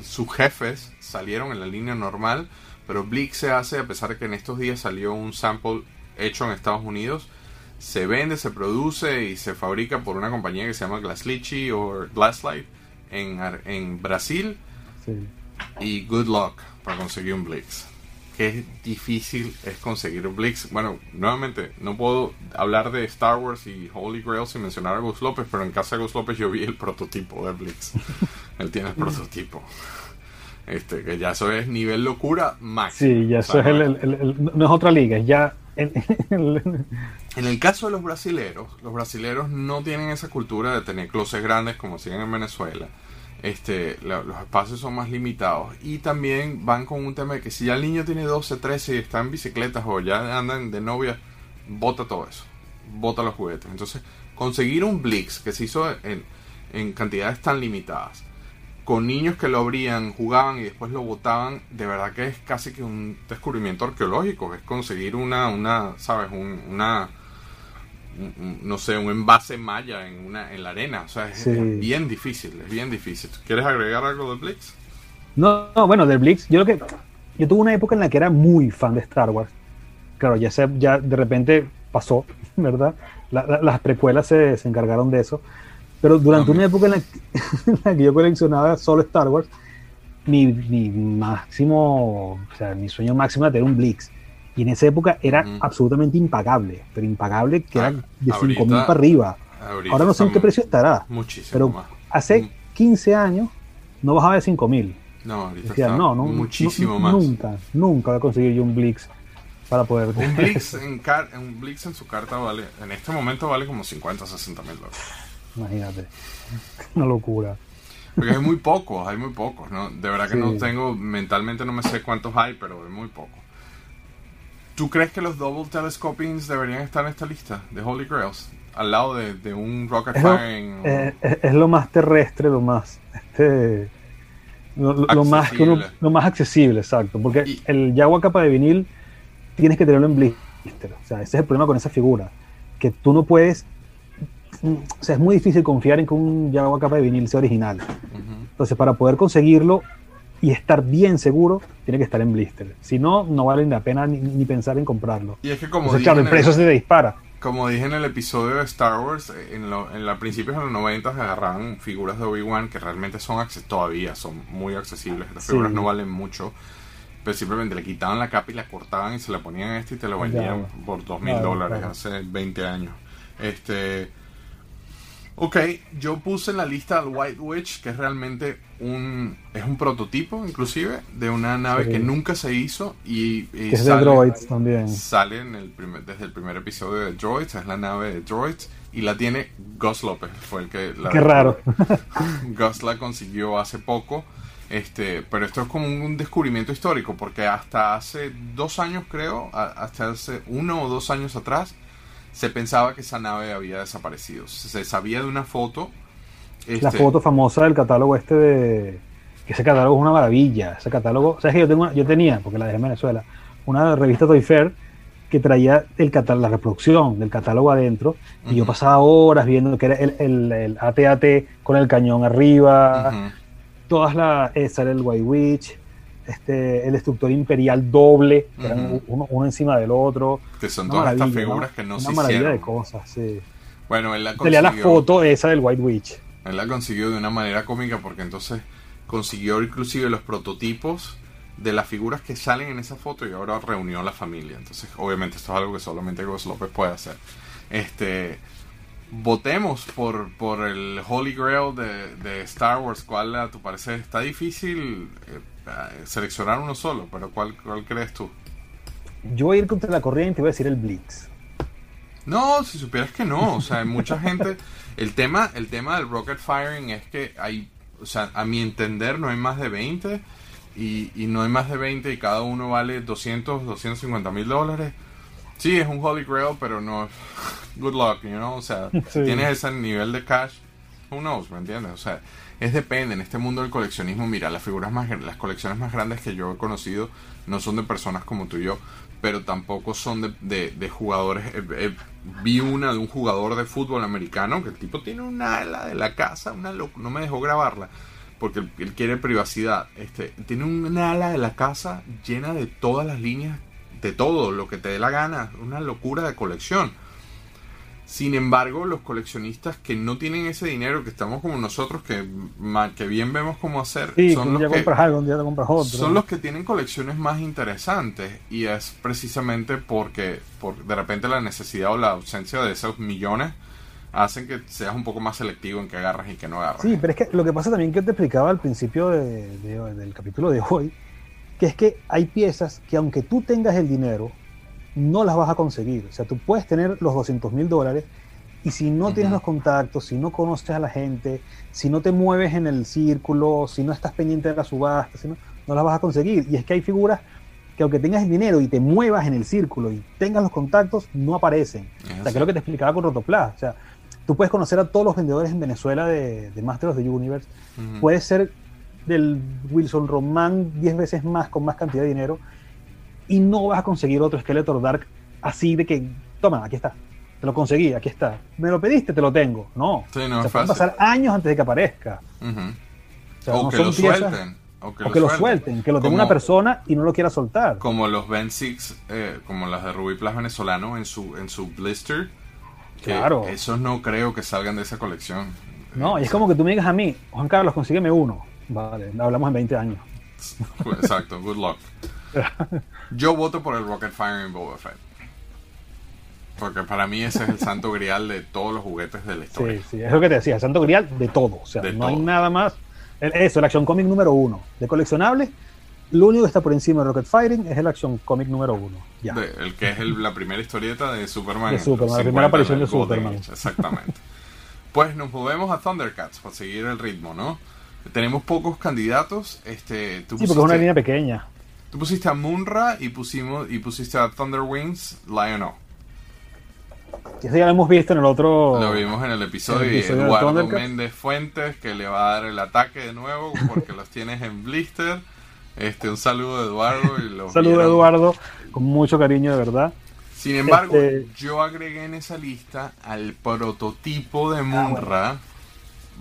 sus jefes salieron en la línea normal, pero Blix se hace, a pesar de que en estos días salió un sample hecho en Estados Unidos, se vende, se produce y se fabrica por una compañía que se llama Glasslichi o Glasslight en, en Brasil. Y good luck para conseguir un Blix. Qué difícil es conseguir un Blix. Bueno, nuevamente, no puedo hablar de Star Wars y Holy Grail sin mencionar a Gus López, pero en casa de Gus López yo vi el prototipo de Blix. Él tiene el prototipo. Este, que ya eso es nivel locura máximo. Sí, ya eso es el, no es otra liga, es ya en, el caso de los brasileros, los brasileros no tienen esa cultura de tener closets grandes como siguen en Venezuela. Este, los espacios son más limitados y también van con un tema de que si ya el niño tiene 12, 13 y está en bicicletas o ya andan de novia, bota todo eso, bota los juguetes. Entonces, conseguir un Blix que se hizo en, en cantidades tan limitadas con niños que lo abrían, jugaban y después lo botaban, de verdad que es casi que un descubrimiento arqueológico, es conseguir una, una ¿sabes? Un, una, no sé, un envase maya en, una, en la arena, o sea, es, bien difícil, es bien difícil. ¿Quieres agregar algo de Blix? No, no, bueno, del Blix, yo creo que yo tuve una época en la que era muy fan de Star Wars. Claro, ya, se, ya de repente pasó, ¿verdad? las precuelas se, se encargaron de eso. Pero durante una época en la, que, yo coleccionaba solo Star Wars, mi, mi, máximo, o sea, mi sueño máximo era tener un Blix. Y en esa época era absolutamente impagable, pero impagable que era de 5.000 para arriba. Ahora no sé en qué precio estará. Muchísimo pero hace 15 años no bajaba de 5.000. No, ahorita Decía, está no, no, muchísimo no, más. Nunca, nunca voy a conseguir yo un Blix para poder. Un Blix, en car- un Blix en su carta vale, en este momento vale como 50 60 mil dólares. Imagínate. Una locura. Porque hay muy pocos, hay muy pocos, ¿no? De verdad que Sí. no tengo, mentalmente no me sé cuántos hay, pero hay muy pocos. ¿Tú crees que los Double Telescopings deberían estar en esta lista de Holy Grails? Al lado de, de un Rocket Es lo, Firing. eh, es, es lo más terrestre, lo más. Este, lo, más que uno- Accesible. lo más accesible, exacto. Porque Y- el Jaguar capa de vinil tienes que tenerlo en blister. O sea, ese es el problema con esa figura. Que tú no puedes. O sea, es muy difícil confiar en que un Jaguar capa de vinil sea original. Entonces, para poder conseguirlo y estar bien seguro, tiene que estar en blister. Si no, no vale la pena ni, ni pensar en comprarlo. Y es que como Entonces, claro, en el precio el, se te dispara. como dije en el episodio de Star Wars, en, lo, en los principios de los 90 agarraban figuras de Obi-Wan que realmente son todavía son muy accesibles. Las Sí. figuras no valen mucho. Pero simplemente le quitaban la capa y la cortaban y se la ponían a este y te lo vendían Ya. por dos mil dólares hace 20 años. Este. Ok, yo puse en la lista al White Witch, que es realmente un. Es un prototipo, inclusive, de una nave Sí. que nunca se hizo y, es de sale- droids también. Sale en el primer, desde el primer episodio de Droids, es la nave de Droids, y la tiene Gus López, fue el que la Qué raro. Gus la consiguió hace poco, este, pero esto es como un descubrimiento histórico, porque hasta hace dos años creo, hasta hace uno o dos años atrás, se pensaba que esa nave había desaparecido. Se sabía de una foto. La este, foto famosa del catálogo este de. Que ese catálogo es una maravilla. Ese catálogo. ¿Sabes que yo, tengo una- yo tenía, porque la dejé en Venezuela, una revista Toy Fair que traía el catálogo, la reproducción del catálogo adentro. Y yo pasaba horas viendo que era el, el, el AT-AT con el cañón arriba. Todas las. eh, sale el White Witch. Este, el destructor imperial doble, eran Ujú. uno, uno encima del otro. Que son todas estas figuras ¿no? que no Una se maravilla hicieron. de cosas, sí. Bueno, él la Tenía la consiguió. foto esa del White Witch. Él la consiguió de una manera cómica porque entonces consiguió inclusive los prototipos de las figuras que salen en esa foto y ahora reunió a la familia. Entonces, obviamente esto es algo que solamente Gus López puede hacer. Este votemos por, por el Holy Grail de, de Star Wars. ¿Cuál a tu parecer? Está difícil eh, seleccionar uno solo, pero ¿cuál, ¿cuál crees tú? Yo voy a ir contra la corriente y voy a decir el Blitz. No, si supieras que no, o sea, hay mucha gente. El tema, el tema del rocket firing es que hay, o sea, a mi entender no hay más de 20 y, y no hay más de 20 y cada uno vale 200, 250 mil dólares. Sí, es un holy grail, pero no es good luck, you know, o sea, Sí. tienes ese nivel de cash, who knows, ¿me entiendes? O sea, es depende, en este mundo del coleccionismo, mira, las figuras más, las colecciones más grandes que yo he conocido no son de personas como tú y yo, pero tampoco son de, de- jugadores. eh, eh, vi una de un jugador de fútbol americano que el tipo tiene una ala de la casa, una no me dejó grabarla porque él, él quiere privacidad. Este, tiene una ala de la casa llena de todas las líneas, de todo lo que te dé la gana, una locura de colección. Sin embargo, los coleccionistas que no tienen ese dinero, que estamos como nosotros, que, que bien vemos cómo hacer, Sí, que son los que, compras algo, otro. son los que tienen colecciones más interesantes y es precisamente porque por de repente la necesidad o la ausencia de esos millones hacen que seas un poco más selectivo en qué agarras y qué no agarras. Sí, pero es que lo que pasa también que te explicaba al principio de- de- del capítulo de hoy, que es que hay piezas que aunque tú tengas el dinero, no las vas a conseguir. O sea, tú puedes tener los 200 mil dólares y si no tienes los contactos, si no conoces a la gente, si no te mueves en el círculo, si no estás pendiente de la subasta, si no, no las vas a conseguir. Y es que hay figuras que aunque tengas el dinero y te muevas en el círculo y tengas los contactos, no aparecen. O sea, que es lo que te explicaba con Rotoplas. O sea, tú puedes conocer a todos los vendedores en Venezuela de, de Masters of the Universe. Puedes ser del Wilson Román 10 veces más con más cantidad de dinero y no vas a conseguir otro Skeletor Dark así de que, toma, aquí está. Te lo conseguí, aquí está. Me lo pediste, te lo tengo. No. Sí, no o sea, es pueden pasar años antes de que aparezca. O, sea, o no que son lo piezas- suelten. O que, o que lo suelten, que lo tenga Como- una persona y no lo quiera soltar. Como los Ben Six, eh, como las de Ruby Plus venezolano en su, en su blister. Que Claro. Esos no creo que salgan de esa colección. No, y es como que tú me digas a mí, Juan Carlos, consígueme uno. Vale, hablamos en 20 años. Exacto, good luck. Yo voto por el Rocket Firing Boba Fett. Porque para mí ese es el santo grial de todos los juguetes de la historia. Sí, sí, es lo que te decía, el santo grial de todo. O sea, De no hay nada más Eso, el Action Comic número uno. De coleccionables, lo único que está por encima de Rocket Fighting es el Action Comic número uno. Ya. De- el que es el- la primera historieta de Superman. De en Superman, la primera 50 aparición de Superman. Age, exactamente. pues nos movemos a Thundercats para seguir el ritmo, ¿no? Tenemos pocos candidatos. Este, tú Sí, porque es una línea pequeña. Tú pusiste a Munra y pusimos y pusiste a Thunder Wings, Lion O. Eso ya lo hemos visto en el otro. Lo vimos en el episodio, el y episodio de Eduardo. Méndez Fuentes que le va a dar el ataque de nuevo porque los tienes en blister. Este, un saludo de Eduardo y los Saludos, vieron. Eduardo, con mucho cariño, de verdad. Sin embargo, Este- yo agregué en esa lista al prototipo Ah, de Munra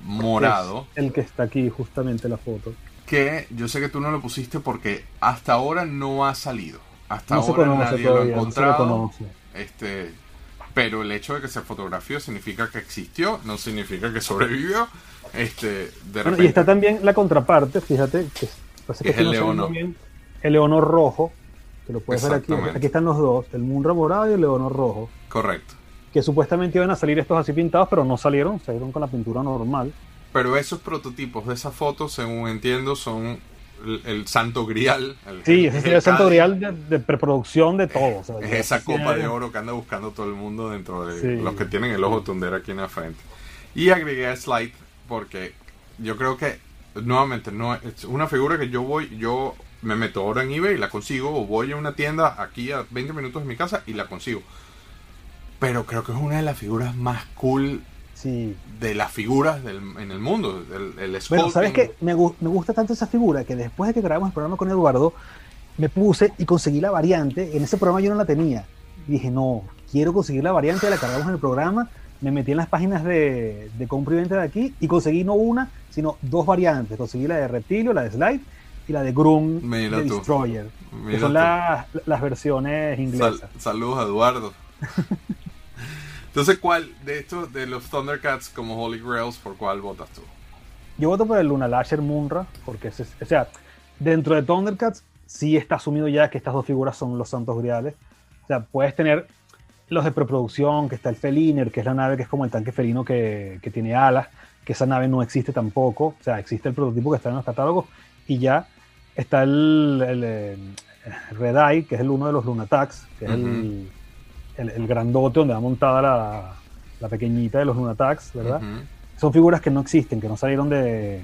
morado. Es el que está aquí, justamente la foto. Que yo sé que tú no lo pusiste porque hasta ahora no ha salido. Hasta No ahora nadie todavía, lo ha no encontrado. conoce. este, pero el hecho de que se fotografió significa que existió, no significa que sobrevivió. Este, de Bueno, repente, y está también la contraparte, fíjate, que pasa Que es el no leono. bien, el leono rojo, que lo puedes ver aquí. Aquí están los dos, el Munra morado y el leono rojo, correcto. que supuestamente iban a salir estos así pintados, pero no salieron, salieron con la pintura normal. Pero esos prototipos de esa foto, según entiendo, son el, el santo grial. el- Sí, el- ese sería el santo grial de, de preproducción de todo. o sea, Es esa copa de oro que anda buscando todo el mundo dentro de Sí. los que tienen el ojo tundera aquí en la frente. Y agregué a Slide porque yo creo que, nuevamente, no es una figura que yo voy, yo me meto ahora en eBay y la consigo, o voy a una tienda aquí a 20 minutos de mi casa y la consigo. Pero creo que es una de las figuras más cool Sí. de las figuras del- en el mundo. El, el Bueno, ¿sabes qué? Me, gu- me gusta tanto esa figura que después de que grabamos el programa con Eduardo, me puse y conseguí la variante. En ese programa yo no la tenía. Y dije, no, quiero conseguir la variante, la cargamos en el programa. Me metí en las páginas de, de compra y venta de aquí y conseguí no una, sino dos variantes. Conseguí la de Reptilio, la de Slide y la de Groom Mira de tú. Destroyer. Mira que son las, las versiones Sal- inglesas. saludos a Eduardo. Entonces, ¿cuál de estos, de los Thundercats como Holy Grails, por cuál votas tú? Yo voto por el Luna Lasher Munra, porque es- o sea, dentro de Thundercats sí está asumido ya que estas dos figuras son los santos griales. O sea, puedes tener los de preproducción, que está el Feliner, que es la nave que es como el tanque felino que, que tiene alas, que esa nave no existe tampoco. O sea, existe el prototipo que está en los catálogos y ya está el, el, eh, Red Eye, que es el uno de los Lunatax, que es el, el, el grandote donde va montada la, la pequeñita de los Lunatax, ¿verdad? Ujú. son figuras que no existen, que no salieron de,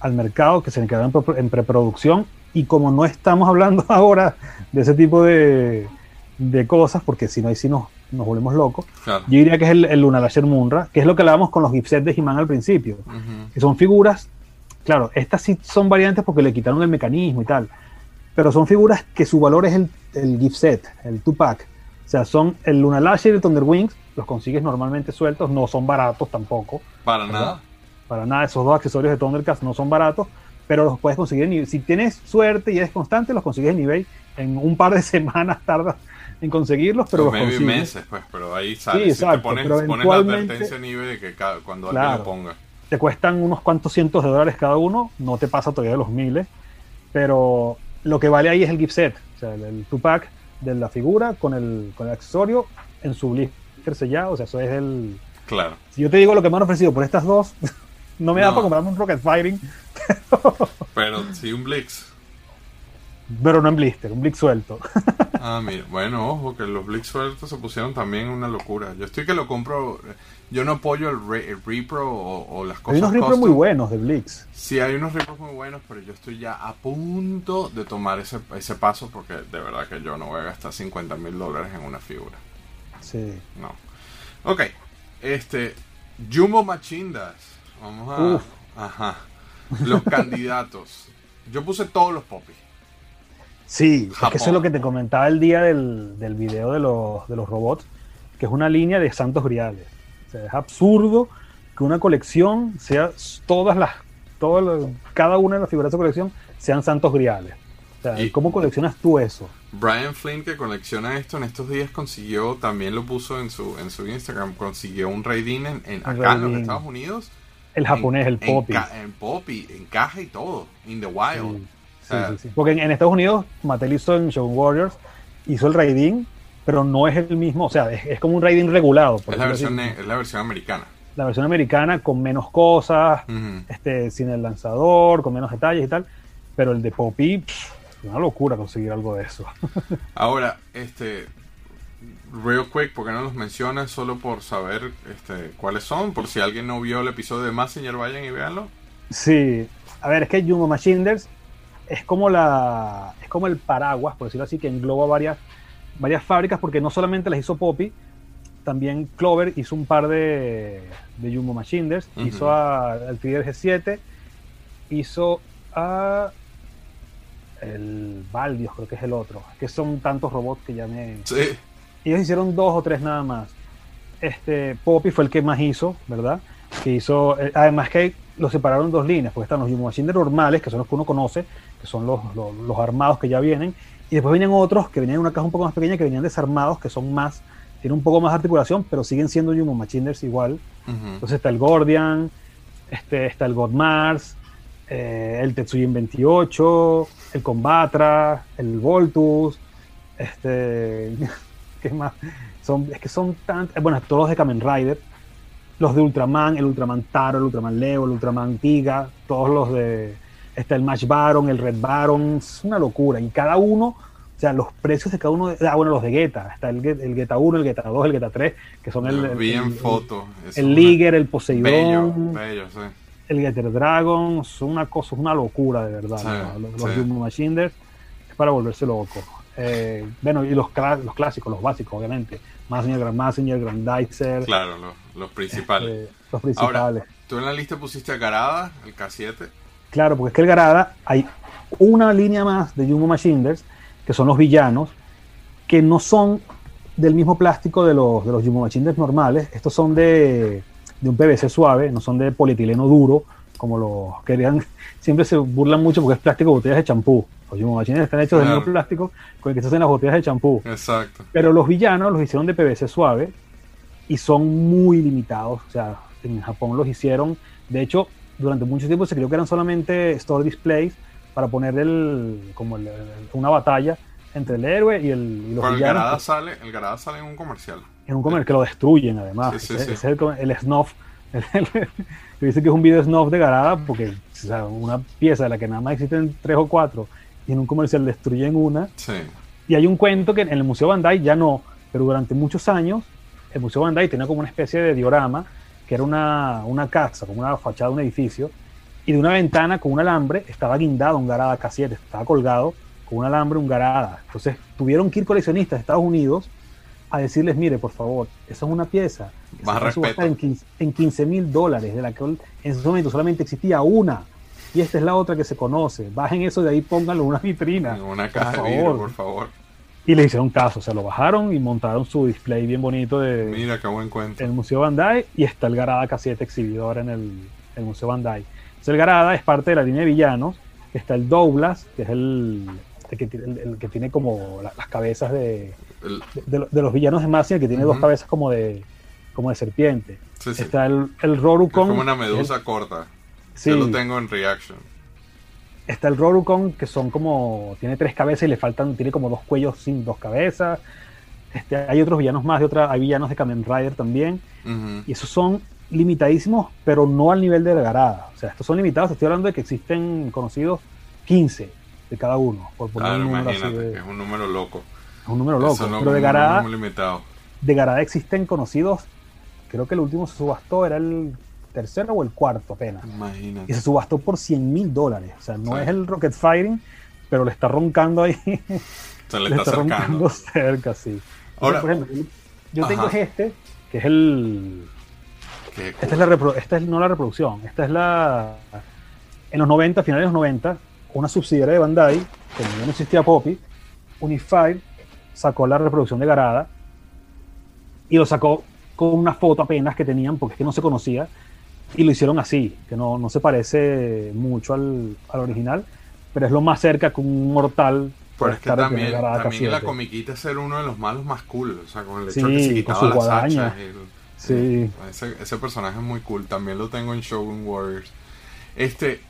al mercado, que se quedaron en pro- en preproducción. Y como no estamos hablando ahora de ese tipo de, de cosas, porque si no, ahí sí nos, nos volvemos locos, Claro. yo diría que es el, el Luna Lasher Munra, que es lo que hablábamos con los gipsets de He-Man al principio, Ujú. que son figuras, claro, estas sí son variantes porque le quitaron el mecanismo y tal, pero son figuras que su valor es el, el gift set, el two-pack. O sea, son el Luna Lasher y el Thunder Wings, los consigues normalmente sueltos, no son baratos tampoco. Para ¿verdad? nada. Para nada, esos dos accesorios de Thundercats no son baratos, pero los puedes conseguir en eBay. Si tienes suerte y eres constante, los consigues en eBay. En un par de semanas tardas en conseguirlos, pero O los maybe consigues. meses, pues, pero ahí sale. Sí, si te exacto, pones, pero pones la advertencia en eBay de que cada- cuando alguien Claro. lo ponga. Te cuestan unos cuantos cientos de dólares cada uno, no te pasa todavía de los miles, pero lo que vale ahí es el gift set, o sea, el, el two-pack de la figura con el, con el accesorio en su blister sellado, o sea, eso es el... Claro. Si yo te digo lo que me han ofrecido por estas dos, no me da No. para comprarme un Rocket Fighting, Pero sí, un Blix. Pero no en blister, un blick suelto. Ah, mira. Bueno, ojo, que los Blix sueltos se pusieron también una locura. Yo estoy que lo compro. Yo no apoyo el, re- el repro o, o las cosas. Hay unos custom. muy buenos de Blix. Sí, hay unos repros muy buenos, pero yo estoy ya a punto de tomar ese, ese paso porque de verdad que yo no voy a gastar 50 mil dólares en una figura. Sí. No. Ok. Este. Jumbo Machindas. Vamos a. Uf. Ajá. Los candidatos. Yo puse todos los popis. Sí, es que eso es lo que te comentaba el día del, del video de los, de los robots, que es una línea de santos griales. O sea, es absurdo que una colección sea todas las, todas las- cada una de las figuras de esa colección sean santos griales. O sea, Y- ¿cómo coleccionas tú eso? Brian Flynn, que colecciona esto en estos días, consiguió, también lo puso en su, en su Instagram, consiguió un raiding en, en- acá en los. Estados Unidos. El japonés, en, el Poppy. En, en Poppy, en caja y todo, in the wild. Sí, Sí, sí. Porque en, en Estados Unidos, Mattel hizo en Show Warriors, hizo el raiding, pero no es el mismo, o sea, es, es como un raiding regulado. por Es la, versión, es la versión americana. la versión americana con menos cosas, este, sin el lanzador, con menos detalles y tal. Pero el de Poppy, pff, una locura conseguir algo de eso. Ahora, este, real quick, porque no los mencionas solo por saber este, cuáles son? Por si alguien no vio el episodio de Messenger, vayan y véanlo. Sí, a ver, es que Jumbo Machiners es como la es como el paraguas, por decirlo así, que engloba varias varias fábricas porque no solamente las hizo Poppy, también Clover hizo un par de, de Jumbo Machiners, Ujú. hizo a- al Tiger G7, hizo a el Valdios, creo que es el otro, que son tantos robots que ya me Sí. ellos hicieron dos o tres nada más. Este, Poppy fue el que más hizo, ¿verdad? Que hizo, eh, además que los separaron en dos líneas, porque están los Jumbo Machines normales, que son los que uno conoce, que son los, los, los armados que ya vienen, y después venían otros que venían en una caja un poco más pequeña, que venían desarmados, que son más, tienen un poco más de articulación, pero siguen siendo Jumbo Machiners igual. Entonces está el Gordian, este, está el God Mars, eh, el Tetsujin 28, el Combatra, el Voltus, este, ¿qué más? Son, es que son tan, eh, bueno, todos los de Kamen Rider, los de Ultraman, el Ultraman Taro, el Ultraman Leo, el Ultraman Tiga, todos los de, está el Match Baron, el Red Baron, es una locura, y cada uno, o sea, los precios de cada uno, ah, bueno, los de Geta, está el, el Geta 1, el Geta 2, el Geta 3, que son el, vi el- en el- foto. es el Liger, el Bello, Poseidón, bello, sí. el Getter Dragon, son una cosa, es una locura de verdad. Sí, ¿no? Los, los sí. Jumbo Machiners es para volverse loco. Eh, bueno, y los, los clásicos, los básicos, obviamente. Massinger, Grand Massinger, Grandizer, Claro, los, los principales. eh, los principales. Tú en la lista pusiste a Garada, el K7. Claro, porque es que el Garada hay una línea más de Jumbo Machiners, que son los villanos, que no son del mismo plástico de los, de los Jumbo Machiners normales. Estos son de, de un PVC suave, no son de polietileno duro, como los querían. Siempre se burlan mucho porque es plástico de botellas de champú. Los Jumbo Machiners están hechos del Claro. mismo plástico con el que se hacen las botellas de champú. Exacto. Pero los villanos los hicieron de PVC suave y son muy limitados. O sea, en Japón los hicieron. De hecho, durante mucho tiempo se creyó que eran solamente store displays para poner el, como el- el- una batalla entre el héroe y, el, y los Pero el villanos. Garada sale, el Garada sale en un comercial. En un comer que lo destruyen además. Sí, sí, ese, sí. ese es el, el snuff. Que dice que es un video snuff de Garada porque o sea, una pieza de la que nada más existen tres o cuatro y en un comercial destruyen una. Y hay un cuento que en el Museo Bandai ya no, pero durante muchos años el Museo Bandai tenía como una especie de diorama que era una, una casa, como una fachada de un edificio, y de una ventana con un alambre estaba guindado un Garada K7, estaba colgado con un alambre un Garada. Entonces tuvieron que ir coleccionistas de Estados Unidos a decirles, mire, por favor, esa es una pieza que Más se en 15 en 15 mil dólares, de la que en ese momento solamente existía una. Y esta es la otra que se conoce. Bajen eso de ahí, pónganlo en una vitrina. En una por caja de favor. vidrio, por favor. Y le hicieron caso, se lo bajaron y montaron su display bien bonito de, Mira qué buen cuento. en el Museo Bandai y está el Garada K7 exhibidor en el, el Museo Bandai. Entonces el Garada es parte de la línea de villanos, está el Douglas, que es el, el que, tiene- el- el que tiene como la- las cabezas de, de, de los villanos de Masia, que tiene dos cabezas como de, como de serpiente. sí, sí. Está el, el Es Rorukon. como una medusa corta. sí, Yo lo tengo en Reaction. Está el Rorukon, que son como. Tiene tres cabezas y le faltan. Tiene como dos cuellos sin dos cabezas. Este, hay otros villanos más, de otra, hay villanos de Kamen Rider también. Y esos son limitadísimos, pero no al nivel de la garada. O sea, estos son limitados. Estoy hablando de que existen conocidos 15 de cada uno, por poner Claro, un así de- es un número loco. es un número loco. Eso no- pero de garada, número muy limitado. de garada existen conocidos. Creo que el último se subastó era el tercero o el cuarto apenas. Y Imagínate. se subastó por 100 mil dólares. O sea, no Sí. es el Rocket Firing, pero le está roncando ahí. Se le le está está roncando cerca, sí. Ahora- por ejemplo, yo tengo este, que es el. Qué Esta es, la repro- esta es no la reproducción, esta es la. En los 90, finales de los 90, una subsidiaria de Bandai, que no existía Poppy, Unified, sacó la reproducción de Garada y lo sacó con una foto apenas que tenían, porque es que no se conocía, y lo hicieron así, que no, no se parece mucho al, al original, pero es lo más cerca que un mortal Pero es que también, también la K7. comiquita es ser uno de los malos más cool. O sea, con el hecho Sí, de que se con quitaba su las guadaña. hachas. el- Sí. Ese, ese personaje es muy cool. También lo tengo en Shogun Warriors. Este,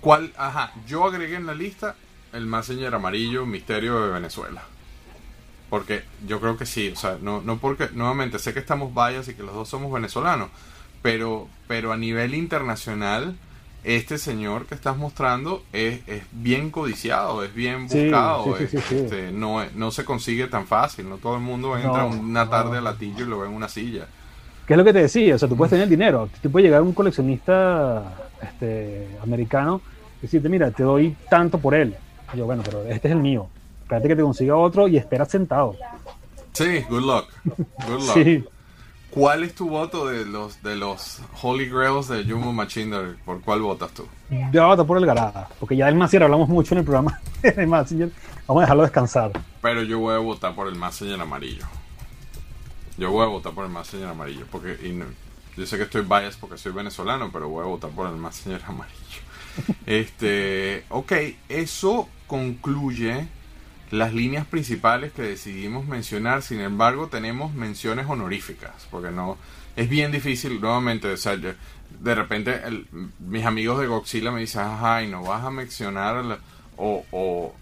¿cuál? Ajá, yo agregué en la lista el Messenger amarillo Misterio de Venezuela. Porque yo creo que sí, o sea, no, no porque, nuevamente, sé que estamos vallas y que los dos somos venezolanos, pero, pero a nivel internacional, este señor que estás mostrando es, es bien codiciado, es bien buscado, sí, sí, es- sí, sí. este, no, no se consigue tan fácil, no todo el mundo entra No, una tarde no. a latillo y lo ve en una silla. ¿Qué es lo que te decía? O sea, tú puedes tener el dinero. Te puede llegar un coleccionista este, americano y decirte, mira, te doy tanto por él. Y yo, bueno, pero este es el mío. Espérate que te consiga otro y espera sentado. Sí, good luck. Good luck. ¿Cuál es tu voto de los de los Holy Grails de Jumbo Machinder? ¿Por cuál votas tú? Yo votar por el Garada, porque ya del Massinger hablamos mucho en el programa de Massinger. Vamos a dejarlo descansar. Pero yo voy a votar por el Messenger amarillo. Yo voy a votar por el Messenger amarillo. Porque y no- yo sé que estoy biased porque soy venezolano, pero voy a votar por el Messenger amarillo. Este, ok, eso concluye las líneas principales que decidimos mencionar. Sin embargo, tenemos menciones honoríficas, porque no es bien difícil nuevamente. O sea, yo- de repente el- mis amigos de Godzilla me dicen, ay, no vas a mencionar la- o,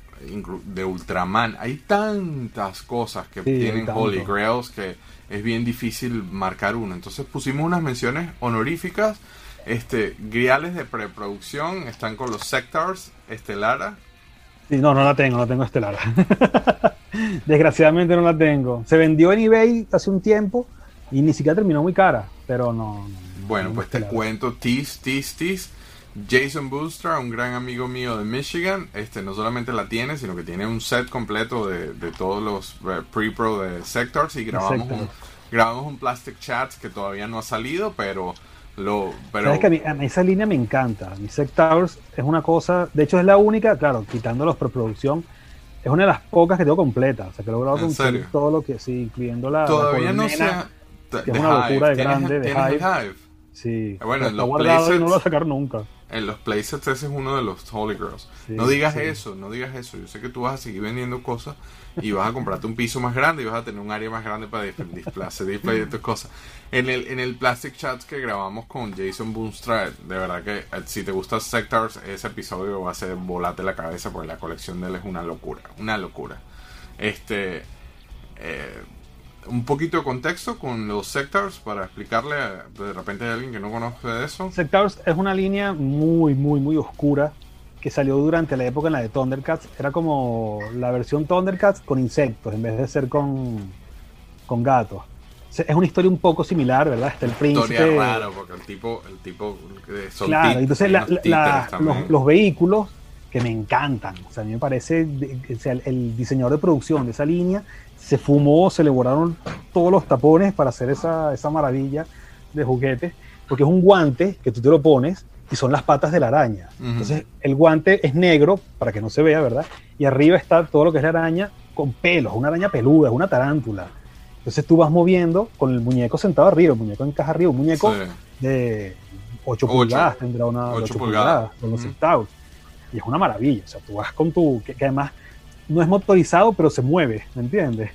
de Ultraman. Hay tantas cosas que Sí, tienen. Holy Grails que es bien difícil marcar uno. Entonces pusimos unas menciones honoríficas. Este, griales de preproducción están con los Sectars, Estelara, Sí, no, no la tengo, no tengo estelar. Desgraciadamente no la tengo. Se vendió en eBay hace un tiempo y ni siquiera terminó muy cara, pero no. no, Bueno, no pues te cuento, Tis, Tis, Tis. Jason Booster, un gran amigo mío de Michigan, este no solamente la tiene, sino que tiene un set completo de, de todos los eh, pre-pro de Sectors y grabamos un, grabamos un Plastic Chats que todavía no ha salido, pero lo pero Sabes que a mí, a mí esa línea me encanta. Mi Sect Towers es una cosa, de hecho es la única, claro, quitando los preproducción, es una de las pocas que tengo completa. O sea, que he logrado ¿En conseguir todo lo que, sí, incluyendo la. la todavía no se colmena. ha- t- que es una locura de ¿Tienes- grande, de Hive. Hive? Sí, bueno, en los guardado y no playsets- lo voy a sacar nunca. En los playsets ese es uno de los Holy Girls. Sí, no digas sí. eso, no digas eso. Yo sé que tú vas a seguir vendiendo cosas y vas a comprarte un piso más grande y vas a tener un área más grande para display, display de tus cosas. En el, en el Plastic Chats que grabamos con Jason Boonstra, de verdad que eh, si te gusta Sectors, ese episodio va a ser volate la cabeza porque la colección de él es una locura, una locura. Este, eh, un poquito de contexto con los Sectors para explicarle, a- de repente hay alguien que no conoce de eso. Sect Towers es una línea muy, muy, muy oscura que salió durante la época en la de Thundercats. Era como la versión Thundercats con insectos en vez de ser con, con gatos. Es una historia un poco similar, ¿verdad? Está el príncipe. historia rara porque el tipo el tipo son Claro, entonces la- la- los, los vehículos que me encantan. O sea, a mí me parece, de- o sea, el, diseñador de producción de esa línea se fumó, se le borraron todos los tapones para hacer esa, esa maravilla de juguetes, porque es un guante que tú te lo pones y son las patas de la araña. Entonces el guante es negro para que no se vea, ¿verdad? Y arriba está todo lo que es la araña con pelos, una araña peluda, es una tarántula. Entonces tú vas moviendo con el muñeco sentado arriba, el muñeco encaja arriba, un muñeco Sí. de 8 Ocho. pulgadas, tendrá una de Ocho 8 pulgadas. pulgadas, con los centavos. Y es una maravilla, o sea, tú vas con tu, que, que además no es motorizado, pero se mueve, ¿me entiendes?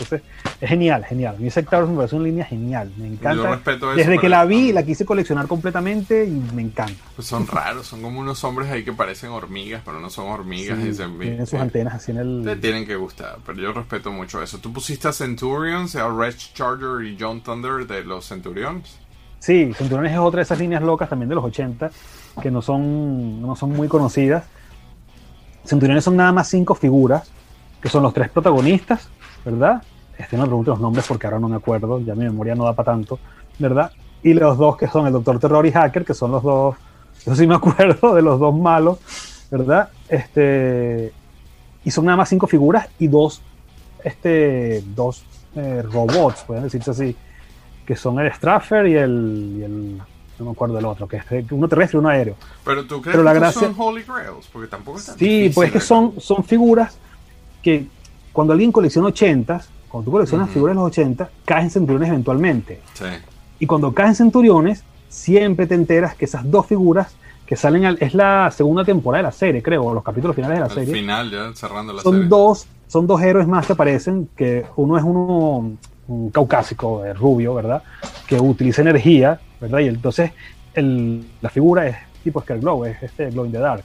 Entonces, es genial, genial. A mí Sectors me parece una línea genial, me Yo encanta. respeto eso. Desde que pero la vi, la quise coleccionar completamente y me encanta. pues son raros, son como unos hombres ahí que parecen hormigas, pero no son hormigas. Sí, y se- tiene sus eh, antenas así en Te el... tienen que gustar, pero yo respeto mucho eso. ¿Tú pusiste a Centurions, a Red Charger y John Thunder de los Centurions? Sí, Centuriones es otra de esas líneas locas también de los 80 que no son, no son muy conocidas. Centuriones son nada más cinco figuras, que son los tres protagonistas, ¿verdad? Este no me pregunto los nombres porque ahora no me acuerdo, ya mi memoria no da para tanto, ¿verdad? Y los dos que son el Doctor Terror y Hacker, que son los dos, yo sí me acuerdo de los dos malos, ¿verdad? Este, y son nada más cinco figuras y dos, este, dos eh, robots, pueden decirse así, que son el Straffer y el, y el- no me acuerdo del otro, que es uno terrestre y uno aéreo. Pero tú crees Pero la que gracia- son Holy Grails, porque tampoco están Sí, pues es que son, son figuras que cuando alguien colecciona 80, cuando tú coleccionas figuras de los 80, caes en centuriones eventualmente. Sí. Y cuando caes en centuriones, siempre te enteras que esas dos figuras que salen al, es la segunda temporada de la serie, creo, o los capítulos finales de la Al serie. final, ya cerrando la son serie. dos son dos héroes más que aparecen que uno es uno un caucásico eh, rubio verdad que utiliza energía verdad y entonces el- la figura es tipo Glow es este Glow in the Dark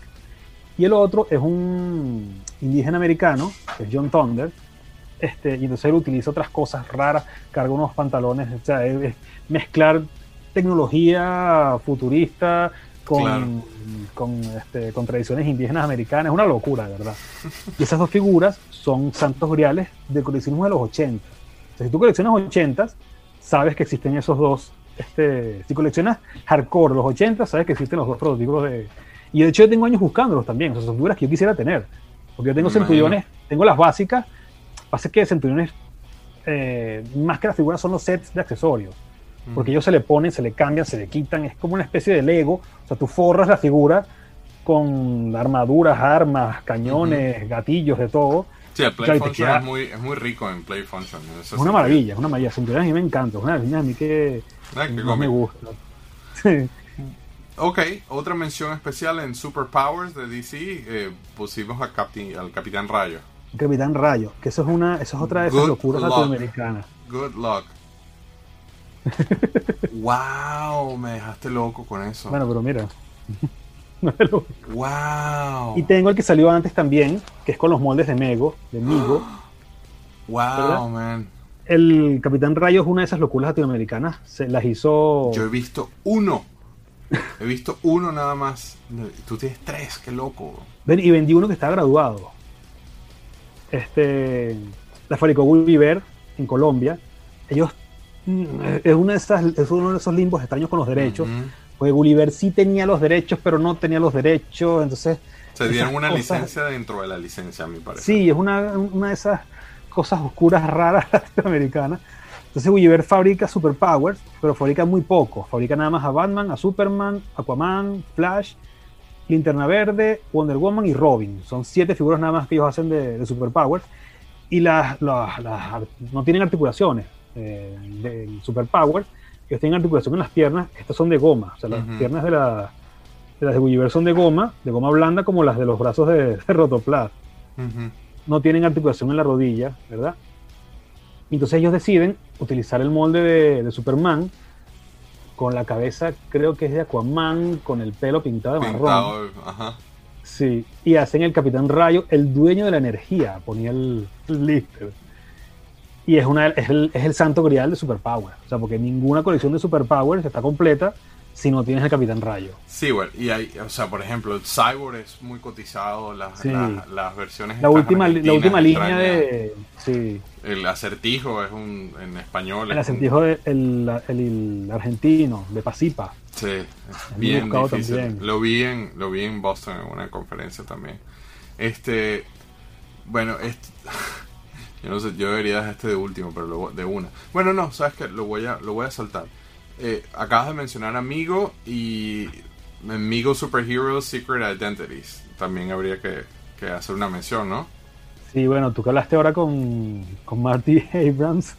y el otro es un indígena americano que es John Thunder este y entonces él utiliza otras cosas raras carga unos pantalones o sea es, es mezclar tecnología futurista con, Claro. con, este, con tradiciones indígenas americanas. Es una locura, verdad. Y esas dos figuras son santos griales de coleccionismo de los 80. Si tú coleccionas 80, sabes que existen esos dos. Este, si coleccionas hardcore los 80, sabes que existen los dos prototipos de. Y de hecho, yo tengo años buscándolos también. O sea, son figuras que yo quisiera tener. Porque yo tengo centuriones, tengo las básicas. Pasa que centuriones, eh, más que las figuras, son los sets de accesorios. Porque ellos se le ponen, se le cambian, se le quitan. Es como una especie de Lego. O sea, tú forras la figura con armaduras, armas, cañones, gatillos, de todo. Sí, el Play Claro, Function queda- es muy, es muy rico en Play Function. en Es una maravilla, es una maravilla. Centuriones a mí me encanta. Es una de a mí que Ah, me gusta. Sí. Ok, otra mención especial en Superpowers de DC, eh, pusimos a Capti- al Capitán Rayo. Capitán Rayo, que eso es una, eso es otra de esas Good locuras luck. latinoamericanas. Good luck. wow, me dejaste loco con eso. Bueno, pero mira. Wow. y tengo el que salió antes también, que es con los moldes de Mego, de Migo. wow, ¿verdad? man. El Capitán Rayo es una de esas locuras latinoamericanas. Se las hizo. Yo he visto uno. He visto uno nada más. Tú tienes tres, qué loco. Ven, y vendí uno que está graduado. Este, la fabricó Gulliver en Colombia. Ellos mm, es una de esas, es uno de esos limbos extraños con los derechos. Porque Gulliver sí tenía los derechos, pero no tenía los derechos. Entonces, Se dieron una cosas- licencia dentro de la licencia, a mi parecer. sí, es una, una de esas cosas oscuras raras latinoamericanas. Entonces Gulliver fabrica superpowers, pero fabrica muy poco. Fabrica nada más a Batman, a Superman, Aquaman, Flash, Linterna Verde, Wonder Woman y Robin. Son siete figuras nada más que ellos hacen de, de superpowers. Y las, las- las ar- no tienen articulaciones eh, de superpowers. Ellos tienen articulación en las piernas. Estas son de goma. O sea, las piernas de, la, de las de Gulliver son de goma, de goma blanda como las de los brazos de, de Rotoplas Ujú. no tienen articulación en la rodilla, ¿verdad? Entonces ellos deciden utilizar el molde de, de Superman con la cabeza, creo que es de Aquaman, con el pelo pintado de marrón. Ajá. Sí, y hacen el Capitán Rayo, el dueño de la energía, ponía el, el lister. Y es, una, es, el, es el santo grial de Superpower. O sea, porque ninguna colección de Superpowers está completa si no tienes el Capitán Rayo. Sí, bueno, y hay, o sea, por ejemplo, el Cyborg es muy cotizado, las, Sí. las, las versiones La última, la última línea de... Sí, El acertijo es un, en español. el es un- acertijo de- el, el- el argentino, de Pasipa. Sí, es bien buscado difícil. también. Lo vi, en, lo vi en Boston en una conferencia también. Este, bueno, este, yo no sé, yo debería dejar este de último, pero lo- de una. Bueno, no, sabes que lo voy a, lo voy a saltar. Eh, acabas de mencionar Amigo y Amigo Superheroes Secret Identities. También habría que, que hacer una mención, ¿no? Sí, bueno, tú que hablaste ahora con, con Marty Abrams.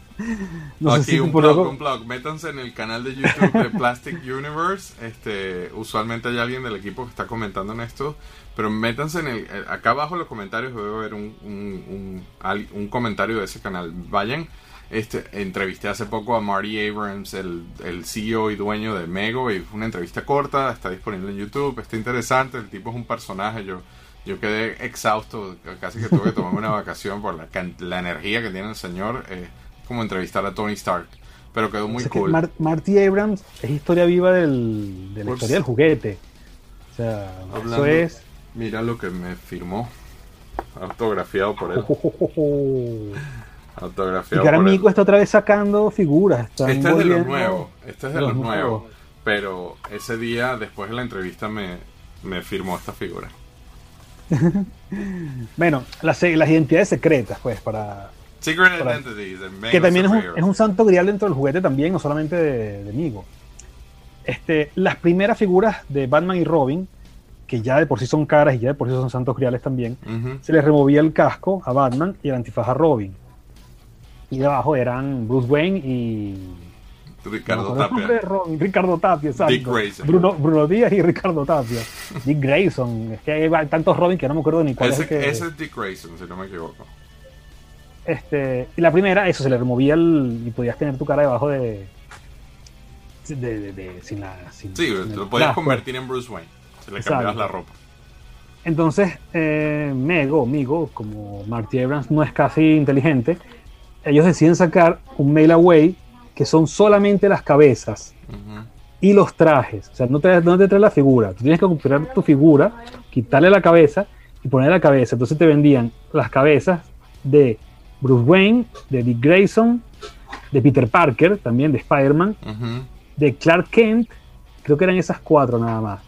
No sé Aquí si un algo- un blog. Métanse en el canal de YouTube de Plastic Universe. Este, usualmente hay alguien del equipo que está comentando en esto. Pero métanse en el. eh, Acá abajo en los comentarios debe haber un, un, un, un comentario de ese canal. Vayan. Este, entrevisté hace poco a Marty Abrams, el, el CEO y dueño de Mego, y fue una entrevista corta, está disponible en YouTube, está interesante, el tipo es un personaje, yo, yo quedé exhausto, casi que tuve que tomarme una vacación por la, la energía que tiene el señor, eh, como entrevistar a Tony Stark, pero quedó muy O sea que cool. Mar- Marty Abrams es historia viva del, de la Ups. historia del juguete. O sea, Hablando- eso es. Mira lo que me firmó, autografiado por él, Y autografiado ahora por él. Mico está otra vez sacando figuras. están Este es de los nuevos, este es de los los nuevos, nuevos. pero ese día después de la entrevista me, me firmó esta figura. Bueno, las, las identidades secretas, pues, para. Secret Para- Identities, que también es un, es un santo grial dentro del juguete también, no solamente de, de Migo. Este, las primeras figuras de Batman y Robin, que ya de por sí son caras y ya de por sí son santos griales también, se les removía el casco a Batman y el antifaz a Robin. Y debajo eran Bruce Wayne y. Ricardo no de Tapia. Robin, Ricardo Tapia, exacto. Dick Grayson. Bruno, Bruno Díaz y Ricardo Tapia. Dick Grayson. Es que hay tantos Robin que no me acuerdo ni cuál Ese, es el que. ese es Dick Grayson, si no me equivoco. Este, y la primera, eso, se le removía el. y podías tener tu cara debajo de. de, de- de- sin la. sin- Sí, sin lo podías casco. convertir en Bruce Wayne. Si le Exacto. la ropa. Entonces, eh, Mego, Migo, como Marty Abrams no es casi inteligente, ellos deciden sacar un mail away que son solamente las cabezas. Y los trajes. O sea, no te, no te trae la figura. Tú tienes que comprar tu figura, quitarle la cabeza y poner la cabeza. Entonces te vendían las cabezas de Bruce Wayne, de Dick Grayson, de Peter Parker, también de Spider-Man, de Clark Kent. Creo que eran esas cuatro nada más.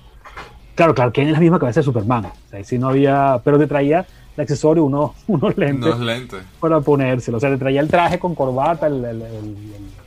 Claro, Clark Kent es la misma cabeza de Superman. O sea, sí no había, pero te traía de accesorio unos, unos lentes Unos lentes. para ponérselo. O sea, te traía el traje con corbata, el, el, el, el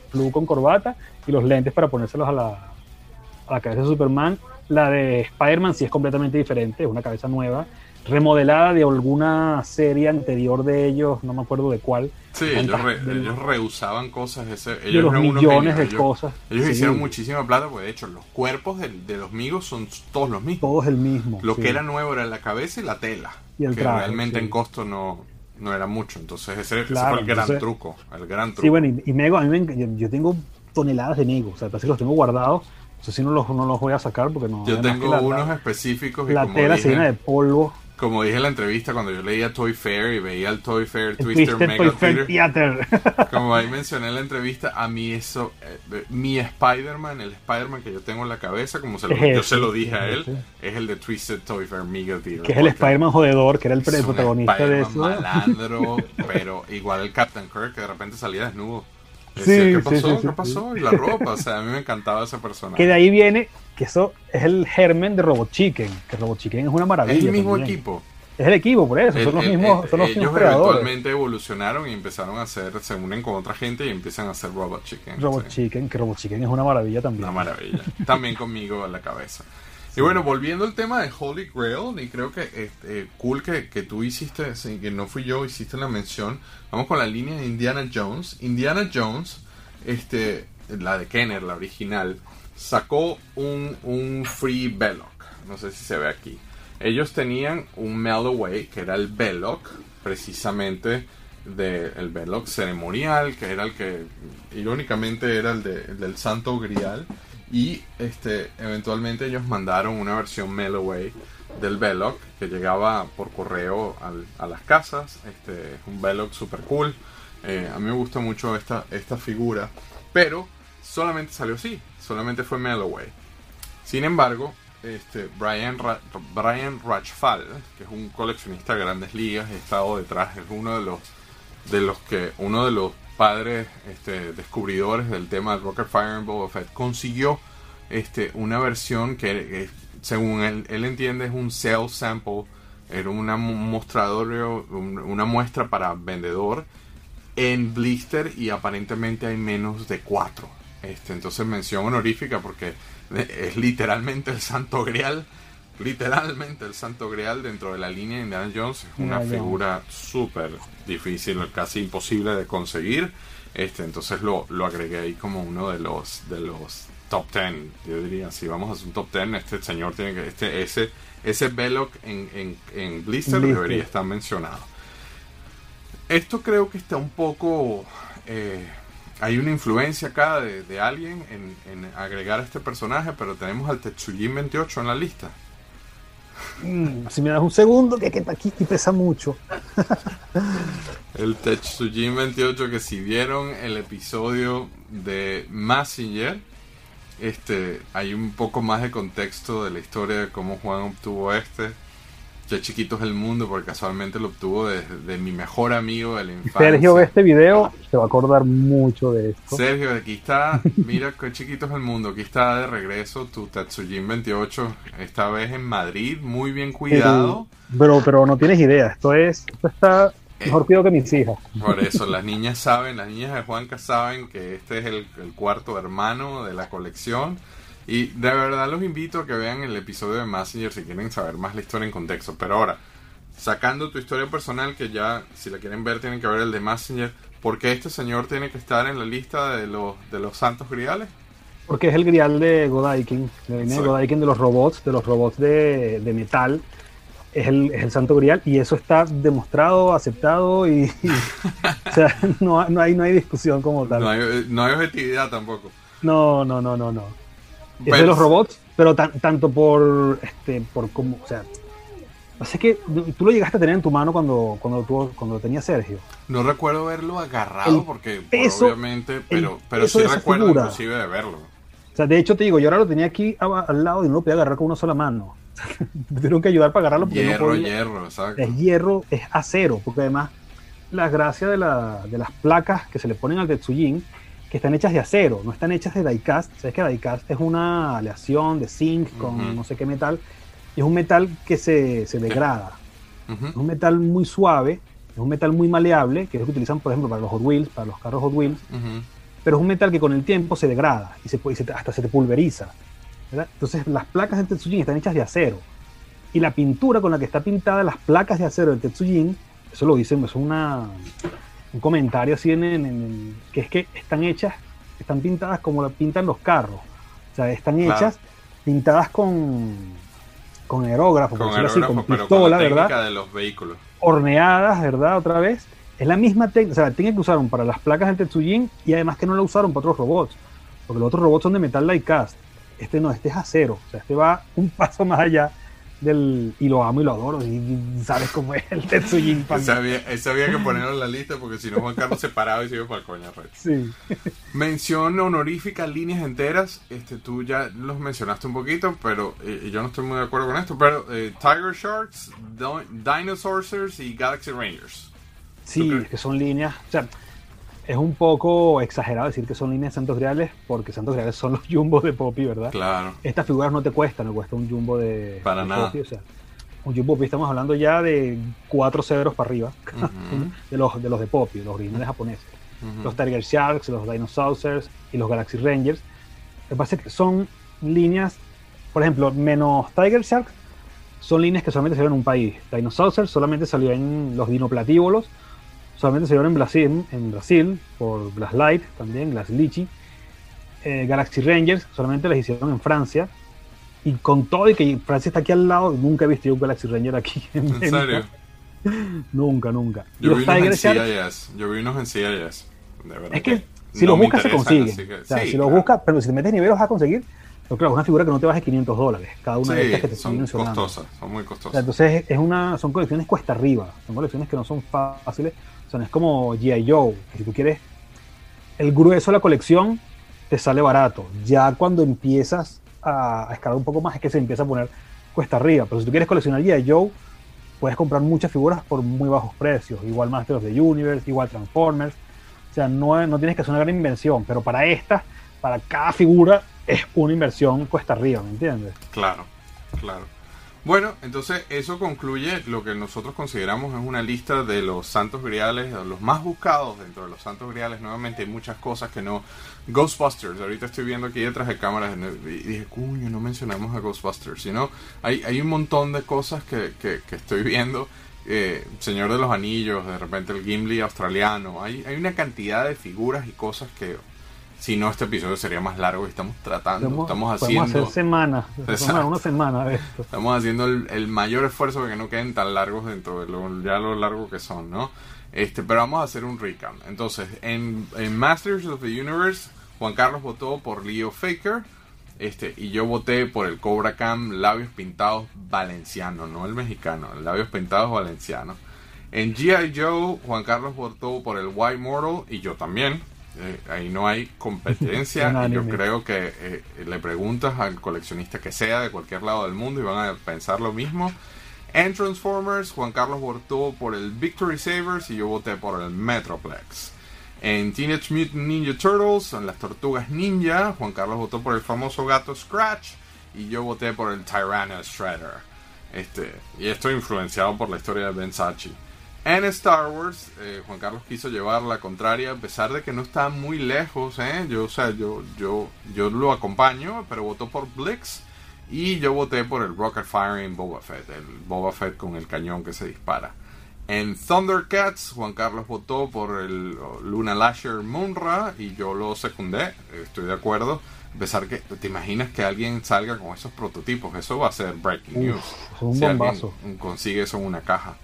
flu con corbata y los lentes para ponérselos a la, a la cabeza de Superman. La de Spider-Man sí es completamente diferente, es una cabeza nueva, remodelada de alguna serie anterior de ellos, no me acuerdo de cuál. Sí, ellos, re- ellos reusaban cosas. Ese, ellos de los eran millones de ellos- cosas. Ellos Sí, hicieron muchísima plata, porque de hecho los cuerpos del- de, los migos son todos los mismos. Todo es el mismo. Lo sí. que era nuevo era la cabeza y la tela. Y el que traje, realmente sí. en costo no, no era mucho. Entonces ese, ese Claro, fue el gran entonces- truco. El gran truco. Sí, bueno, y, y Mego, a mí me yo, yo tengo toneladas de Nego, o sea, parece que los tengo guardados. Eso sí no los, no los voy a sacar porque no. Yo tengo la- unos específicos y la como, tela se llena de dije, polvo. Como dije en la entrevista cuando yo leía Toy Fair y veía el Toy Fair Twister Mega Fair Theater, como ahí mencioné en la entrevista, a mí eso, eh, mi Spider-Man, el Spider-Man que yo tengo en la cabeza, como se lo- yo se lo dije a él, es el de Twisted Toy Fair Mega Theater. que es el Spider-Man jodedor, que era el, Es protagonista de Spider-Man eso. malandro, pero igual el Captain Kirk que de repente salía desnudo. Sí, Decía, ¿qué pasó? sí, sí, ¿Qué pasó? Y la ropa, o sea, a mí me encantaba ese personaje. Que de ahí viene, que eso es el germen de Robot Chicken, que Robot Chicken es una maravilla. es el mismo también. equipo. Es el equipo, por eso, El- son los el- mismos, el- son los ellos mismos eventualmente evolucionaron y empezaron a hacer, se unen con otra gente y empiezan a hacer Robot Chicken. Robot sí. Chicken, que Robot Chicken es una maravilla también. Una maravilla. También conmigo a la cabeza. Y bueno, volviendo al tema de Holy Grail, y creo que este, cool que, que tú hiciste, sí, que no fui yo, hiciste la mención. Vamos con la línea de Indiana Jones. Indiana Jones, este, la de Kenner, la original, sacó un, un Free Belloc. No sé si se ve aquí. Ellos tenían un Melloway, que era el Belloc, precisamente del Belloc ceremonial, que era el que irónicamente era el, de- el del Santo Grial. Y este, eventualmente ellos mandaron una versión Melloway del Belloc que llegaba por correo al- a las casas. Este, es un Belloc super cool. Eh, a mí me gusta mucho esta, esta figura. Pero solamente salió así. Solamente fue Melloway. Sin embargo, este, Brian, Ra- Brian que es un coleccionista de grandes ligas, ha estado detrás, es uno de los de los que uno de los padres este, descubridores del tema de Rocket Fire and Boba Fett consiguió este, una versión que, según él, él entiende es un sell sample, era una una muestra para vendedor en blister y aparentemente hay menos de cuatro. Este, entonces mención honorífica porque es literalmente el santo grial, literalmente el santo grial dentro de la línea de Indiana Jones. Es una figura súper difícil, casi imposible de conseguir. Este, entonces lo, lo agregué ahí como uno de los de los top 10. Yo diría, si vamos a hacer un top 10, este señor tiene que, este, ese, ese Belloc en, en, en blister Blister. debería estar mencionado. Esto creo que está un poco. eh, hay una influencia acá de, de alguien en, en agregar a este personaje, pero tenemos al Tetsujin 28 en la lista. Mm, si me das un segundo, que, que aquí aquí pesa mucho. El Tetsujin 28 que si vieron el episodio de Massinger, este, hay un poco más de contexto de la historia de cómo Juan obtuvo este. Ya chiquito es el mundo porque casualmente lo obtuvo de, de mi mejor amigo de la infancia. Sergio ve este video, se va a acordar mucho de esto. Sergio, aquí está, mira qué chiquito es el mundo, aquí está de regreso tu Tatsujin 28, esta vez en Madrid, muy bien cuidado. Pero, pero no tienes idea, esto es, esto está mejor cuidado que mis hijas. Por eso, las niñas saben, las niñas de Juanca saben que este es el, el cuarto hermano de la colección. Y de verdad los invito a que vean el episodio de Messenger si quieren saber más la historia en contexto. Pero ahora, sacando tu historia personal, que ya si la quieren ver tienen que ver el de Messenger, ¿por qué este señor tiene que estar en la lista de los, de los santos griales? Porque es el grial de Godaikin, de. Godaikin de los robots, de los robots de, de metal. Es el, es el santo grial y eso está demostrado, aceptado y, y- o sea, no, no hay, no hay discusión como tal. No hay, no hay objetividad tampoco. No, no, no, no, no. Es de los robots, pero tan- tanto por, este, por como, o sea, pasa que tú lo llegaste a tener en tu mano cuando, cuando, tú, cuando lo tenía Sergio. No recuerdo verlo agarrado El porque peso- obviamente, pero, pero sí recuerdo figura. inclusive de verlo. O sea, de hecho te digo, yo ahora lo tenía aquí al lado y no lo podía agarrar con una sola mano. Me tuvieron que ayudar para agarrarlo porque hierro, no podía. hierro, exacto. Es hierro, es acero, porque además la gracia de, la, de las placas que se le ponen al Tetsujin, que están hechas de acero, no están hechas de diecast. Sabes que diecast es una aleación de zinc con Ujú. no sé qué metal, y es un metal que se, se degrada. Ujú. Es un metal muy suave, es un metal muy maleable, que es lo que utilizan, por ejemplo, para los Hot Wheels, para los carros Hot Wheels, Ujú. pero es un metal que con el tiempo se degrada y, se, y se hasta se te pulveriza. ¿verdad? Entonces las placas del Tetsujin están hechas de acero. Y la pintura con la que está pintada las placas de acero del Tetsujin, eso lo dicen, es una, un comentario así en, en- en- que es que están hechas, están pintadas como la pintan los carros. O sea, están Claro. hechas pintadas con, con aerógrafo, por Con decirlo así, aerógrafo, con pero con pistola, la técnica ¿verdad? de los vehículos. horneadas, ¿verdad? Otra vez. Es la misma técnica, o sea, la técnica que usaron para las placas del Tetsujin y además que no la usaron para otros robots, porque los otros robots son de metal diecast. Este no, este es acero, o sea, este va un paso más allá del... Y lo amo y lo adoro, y, sabes cómo es el Tetsujin. había, ese había que ponerlo en la lista porque si no Juan Carlos se paraba y se iba para el coño. Red. Sí. Mención honorífica, líneas enteras. Este, tú ya los mencionaste un poquito, pero eh, yo no estoy muy de acuerdo con esto. Pero eh, Tiger Sharks, Di- Dinosaurs y Galaxy Rangers. Sí, que son líneas, o sea, es un poco exagerado decir que son líneas de Santos Griales, porque Santos Griales son los jumbos de Poppy, ¿verdad? Claro. Estas figuras no te cuestan, no cuesta un jumbo de, Para de nada. Poppy, o sea, un jumbo Poppy estamos hablando ya de cuatro ceros para arriba, Ujú. de, los, de los de Poppy, los originales japoneses. Ujú. Los Tiger Sharks, los Dinosaurs y los Galaxy Rangers. Lo que pasa es que son líneas, por ejemplo, menos Tiger Sharks, son líneas que solamente salieron en un país. Dinosaurs solamente salió en los dinoplatívolos, solamente salieron en Brasil, en Brasil por Glass Light también, Glass Lychee. Eh, Galaxy Rangers solamente las hicieron en Francia. Y con todo y que Francia está aquí al lado, nunca he visto yo un Galaxy Ranger aquí. ¿En México. serio? Nunca, nunca. Yo los vi en Tiger CIS. Yo vi unos en CIS. De verdad Es que no si los me buscas se así que- o sea, sí, si los claro. buscas, pero si te metes nivel los vas a conseguir. Pero claro, es una figura que no te baje 500 dólares. Cada una de estas que te Sí, estoy son mencionando. costosas, son muy O sea, costosas. entonces es una, son colecciones cuesta arriba. Son colecciones que no son fáciles. O sea, no es como G.I. Joe. si tú quieres el grueso de la colección, te sale barato. Ya cuando empiezas a, escalar un poco más, es que se empieza a poner cuesta arriba. Pero si tú quieres coleccionar G.I. Joe, puedes comprar muchas figuras por muy bajos precios. Igual Masters of the Universe, igual Transformers. O sea, no, no tienes que hacer una gran inversión. Pero para esta, para cada figura, es una inversión cuesta arriba, ¿me entiendes? Claro, claro. Bueno, entonces eso concluye lo que nosotros consideramos es una lista de los santos griales, los más buscados dentro de los santos griales. Nuevamente hay muchas cosas que no... Ghostbusters, ahorita estoy viendo aquí detrás de cámaras y dije, cuño, no mencionamos a Ghostbusters, sino hay, hay un montón de cosas que, que, que estoy viendo. Eh, Señor de los Anillos, de repente el Gimli australiano. Hay, hay una cantidad de figuras y cosas que, si no, este episodio sería más largo y estamos tratando, estamos podemos haciendo... hacer semanas, una semana de esto. Estamos haciendo el, el mayor esfuerzo para que no queden tan largos dentro de lo, ya lo largo que son, ¿no? Este, pero vamos a hacer un recap. Entonces, en, en Masters of the Universe, Juan Carlos votó por Leo Faker. Este, y yo voté por el Cobra Cam Labios Pintados Valenciano, no el mexicano, el Labios Pintados Valenciano. En G.I. Joe, Juan Carlos votó por el White Mortal y yo también. Eh, ahí no hay competencia. y yo creo que eh, le preguntas al coleccionista que sea de cualquier lado del mundo y van a pensar lo mismo. En Transformers, Juan Carlos votó por el Victory Savers y yo voté por el Metroplex. En Teenage Mutant Ninja Turtles, en las Tortugas Ninja, Juan Carlos votó por el famoso gato Scratch y yo voté por el Tyranno Shredder. Este, y estoy influenciado por la historia de Ben Sachi. En Star Wars, eh, Juan Carlos quiso llevar la contraria, a pesar de que no está muy lejos, ¿eh? Yo, o sea, yo, yo, yo lo acompaño, pero votó por Blix. Y yo voté por el Rocket Firing Boba Fett, el Boba Fett con el cañón que se dispara. En Thundercats, Juan Carlos votó por el Luna Lasher Munra y yo lo secundé, estoy de acuerdo. A pesar que, ¿te imaginas que alguien salga con esos prototipos? Eso va a ser breaking Uf, news. es un Si bombazo. consigue eso en una caja.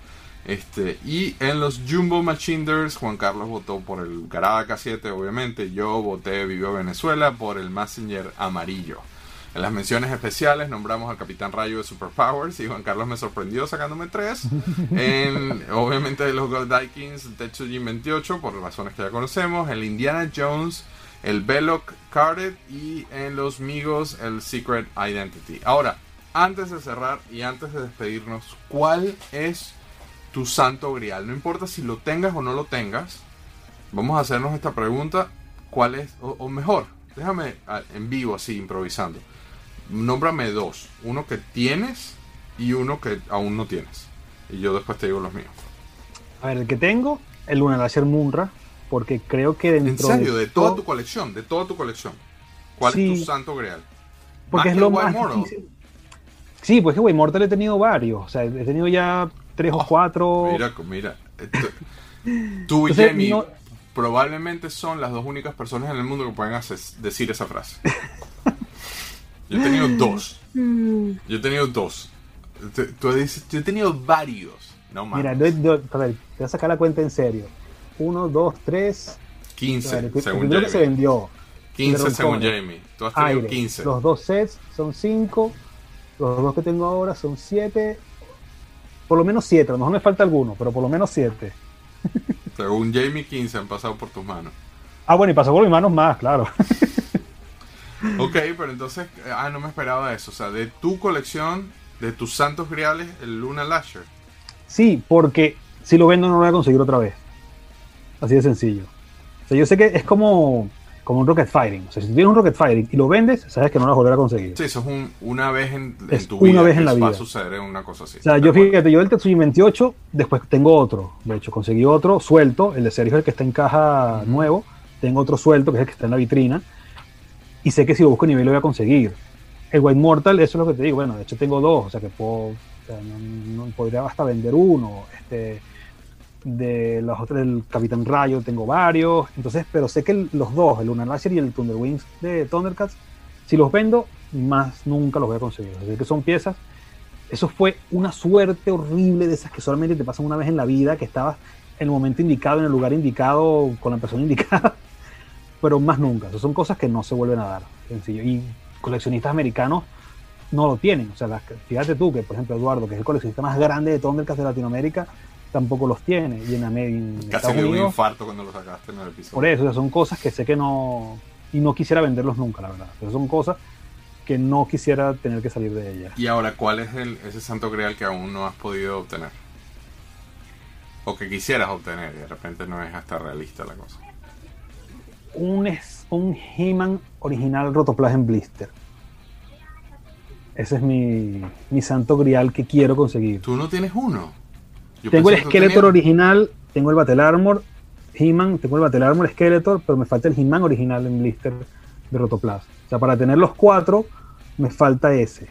Este, y en los Jumbo Machiners, Juan Carlos votó por el Garada K7, obviamente. Yo voté Vivo Venezuela por el Messenger amarillo. En las menciones especiales nombramos al Capitán Rayo de Superpowers y Juan Carlos me sorprendió sacándome tres. En, obviamente los Gold Vikings, Tetsujin 28, por razones que ya conocemos. El Indiana Jones el Belloc Carded y en los Migos el Secret Identity. Ahora, antes de cerrar y antes de despedirnos, ¿cuál es tu santo grial? No importa si lo tengas o no lo tengas, vamos a hacernos esta pregunta, ¿cuál es? O, mejor, déjame en vivo así, improvisando. Nómbrame dos, uno que tienes y uno que aún no tienes. Y yo después te digo los míos. A ver, el que tengo, el Luna Laser Munra, porque creo que dentro ¿En serio? De, toda tu colección, de toda tu colección. ¿Cuál es tu santo grial? Porque es lo más difícil. Sí, pues que güey, Mortal he tenido varios. O sea, he tenido ya tres o oh, cuatro. Mira, mira. Tú y Jamie probablemente son las dos únicas personas en el mundo que pueden decir esa frase. Yo he tenido dos. Yo he tenido dos. Tú dices, yo he tenido varios. No más. Mira, a ver, te voy a sacar la cuenta en serio. Uno, dos, tres. 15, según Jamie. que se vendió. 15 según Jamie. Tú has tenido 15. Los dos sets son 5. Los dos que tengo ahora son 7. Por lo menos 7. A lo mejor me falta alguno, pero por lo menos 7. Según Jamie, 15 han pasado por tus manos. Ah, bueno, y pasó por mis manos más, claro. ok, pero entonces, ah, no me esperaba eso. O sea, de tu colección, de tus santos griales, el Luna Lasher. Sí, porque si lo vendo no lo voy a conseguir otra vez. Así de sencillo. O sea, yo sé que es como como un rocket fighting. O sea, si tú tienes un rocket fighting y lo vendes, sabes que no lo vas a volver a conseguir. Sí, eso es una vez en, tu vida. Una vez en la vida. Va a suceder una cosa así. O sea, yo fíjate, yo el Tetsuji 28, después tengo otro. De hecho, conseguí otro suelto, el de Sergio, el que está en caja nuevo. Tengo otro suelto, que es el que está en la vitrina. Y sé que si lo busco nivel lo voy a conseguir. El White Mortal, eso es lo que te digo. Bueno, de hecho tengo dos, o sea que puedo, o sea, no, podría hasta vender uno. Este, de los otros del Capitán Rayo tengo varios, entonces, pero sé que los dos, el Lunar Laser y el Thunder Wings de Thundercats, si los vendo, más nunca los voy a conseguir. Así que son piezas. Eso fue una suerte horrible de esas que solamente te pasan una vez en la vida, que estabas en el momento indicado, en el lugar indicado, con la persona indicada, pero más nunca. Esas son cosas que no se vuelven a dar, sencillo. Y coleccionistas americanos no lo tienen. O sea, fíjate tú que, por ejemplo, Eduardo, que es el coleccionista más grande de Thundercats de Latinoamérica, tampoco los tiene. Y en América. Casi me dio un infarto cuando los sacaste en el episodio. Por eso, son cosas que sé que no. Y no quisiera venderlos nunca, la verdad. Pero son cosas que no quisiera tener que salir de ellas. Y ahora, ¿cuál es el, ese santo grial que aún no has podido obtener? O que quisieras obtener y de repente no es hasta realista la cosa. Un, es, un He-Man original Rotoplas en blister. Ese es mi, mi santo grial que quiero conseguir. ¿Tú no tienes uno? Tengo el Skeletor original, tengo el Battle Armor, He-Man, tengo el Battle Armor Skeletor, pero me falta el He-Man original en blister de Rotoplas. O sea, para tener los cuatro, me falta ese.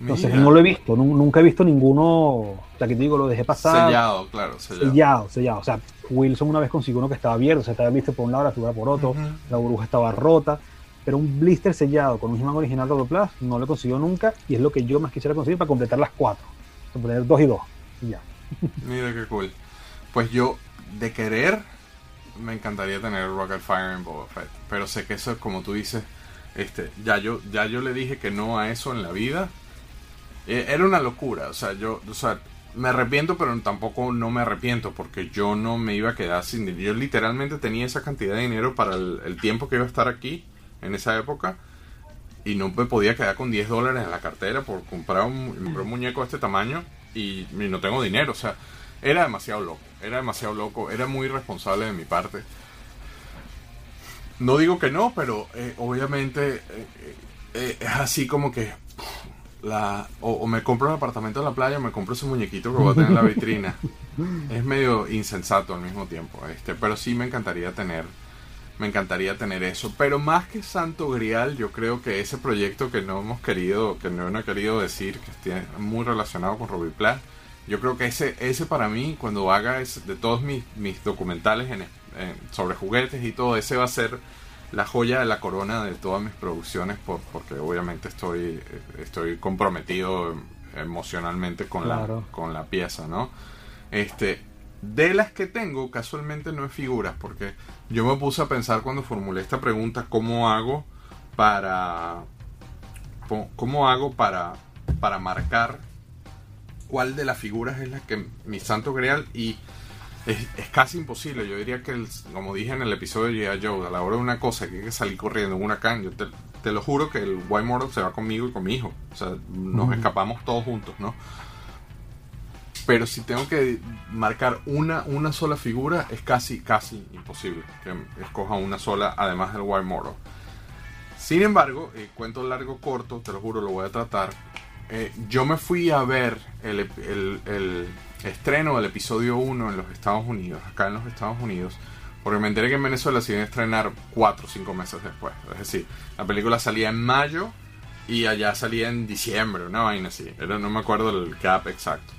Entonces no lo he visto, nunca he visto ninguno. O sea, que te digo, lo dejé pasar. Sellado, claro, sellado. Sellado, sellado. O sea, Wilson una vez consiguió uno que estaba abierto, o sea, estaba visto por un lado, la figura por otro, la burbuja estaba rota. Pero un blister sellado con un He-Man original Rotoplas no lo consiguió nunca y es lo que yo más quisiera conseguir para completar las cuatro. Para poner dos y dos. Ya. Mira qué cool. Pues yo, de querer, me encantaría tener Rocket Fire en Boba Fett. Pero sé que eso, como tú dices, este, ya yo, ya yo le dije que no a eso en la vida. E, era una locura. O sea, yo, o sea, me arrepiento, pero tampoco no me arrepiento porque yo no me iba a quedar sin dinero. Yo literalmente tenía esa cantidad de dinero para el, tiempo que iba a estar aquí en esa época y no me podía quedar con 10 dólares en la cartera por comprar un muñeco de este tamaño y, no tengo dinero. O sea, era demasiado loco. Era demasiado loco. Era muy irresponsable de mi parte. No digo que no, pero eh, obviamente eh, eh, es así como que la o, me compro un apartamento en la playa o me compro ese muñequito que voy a tener en la vitrina. es medio insensato al mismo tiempo, este, pero sí me encantaría tener me encantaría tener eso, pero más que Santo Grial, yo creo que ese proyecto que no hemos querido, que no he querido decir, que está muy relacionado con Robiplan, yo creo que ese, ese para mí, cuando haga de todos mis, mis documentales sobre juguetes y todo, ese va a ser la joya de la corona de todas mis producciones, porque obviamente estoy, estoy comprometido emocionalmente con, la, con la pieza, ¿no? Este, de las que tengo, casualmente no es figuras, porque yo me puse a pensar cuando formulé esta pregunta, ¿cómo hago para... ¿Cómo hago para, para marcar cuál de las figuras es la que mi santo grial? Y es, casi imposible. Yo diría que, como dije en el episodio de G.I. Joe, a la hora de una cosa que hay que salir corriendo en una can, yo te, lo juro que el White Mortal se va conmigo y con mi hijo. O sea, nos escapamos todos juntos, ¿no? Pero si tengo que marcar una, una sola figura, es casi, casi imposible que escoja una sola, además del White Mortal. Sin embargo, eh, cuento largo corto, te lo juro, lo voy a tratar. Eh, yo me fui a ver el, el estreno del episodio 1 en los Estados Unidos, acá en los Estados Unidos, porque me enteré que en Venezuela se iba a estrenar 4 o 5 meses después. Es decir, la película salía en mayo y allá salía en diciembre, una vaina así. Era, no me acuerdo el cap exacto.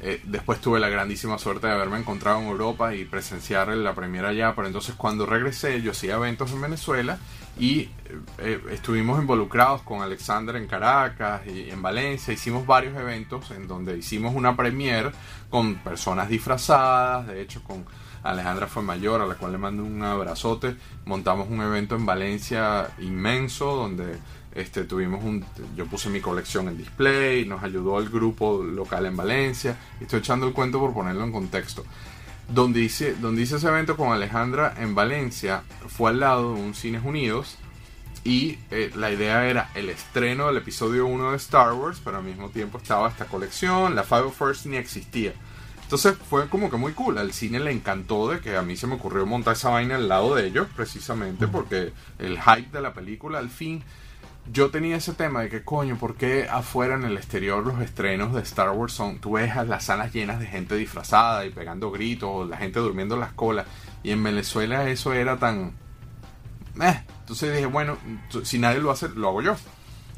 Eh, después tuve la grandísima suerte de haberme encontrado en Europa y presenciar la premiera allá, pero entonces cuando regresé yo hacía eventos en Venezuela y eh, eh, estuvimos involucrados con Alexander en Caracas y en Valencia, hicimos varios eventos en donde hicimos una premiere con personas disfrazadas, de hecho con Alejandra fue mayor, a la cual le mando un abrazote, montamos un evento en Valencia inmenso donde este, tuvimos un, yo puse mi colección en display, nos ayudó el grupo local en Valencia. Estoy echando el cuento por ponerlo en contexto. Donde hice, donde hice ese evento con Alejandra en Valencia fue al lado de un Cines Unidos y eh, la idea era el estreno del episodio 1 de Star Wars, pero al mismo tiempo estaba esta colección, la Five First ni existía. Entonces fue como que muy cool. Al cine le encantó de que a mí se me ocurrió montar esa vaina al lado de ellos, precisamente porque el hype de la película al fin yo tenía ese tema de que, coño, ¿por qué afuera en el exterior los estrenos de Star Wars son, tú ves las salas llenas de gente disfrazada y pegando gritos, la gente durmiendo en las colas, y en Venezuela eso era tan... Eh. Entonces dije, bueno, si nadie lo hace, lo hago yo.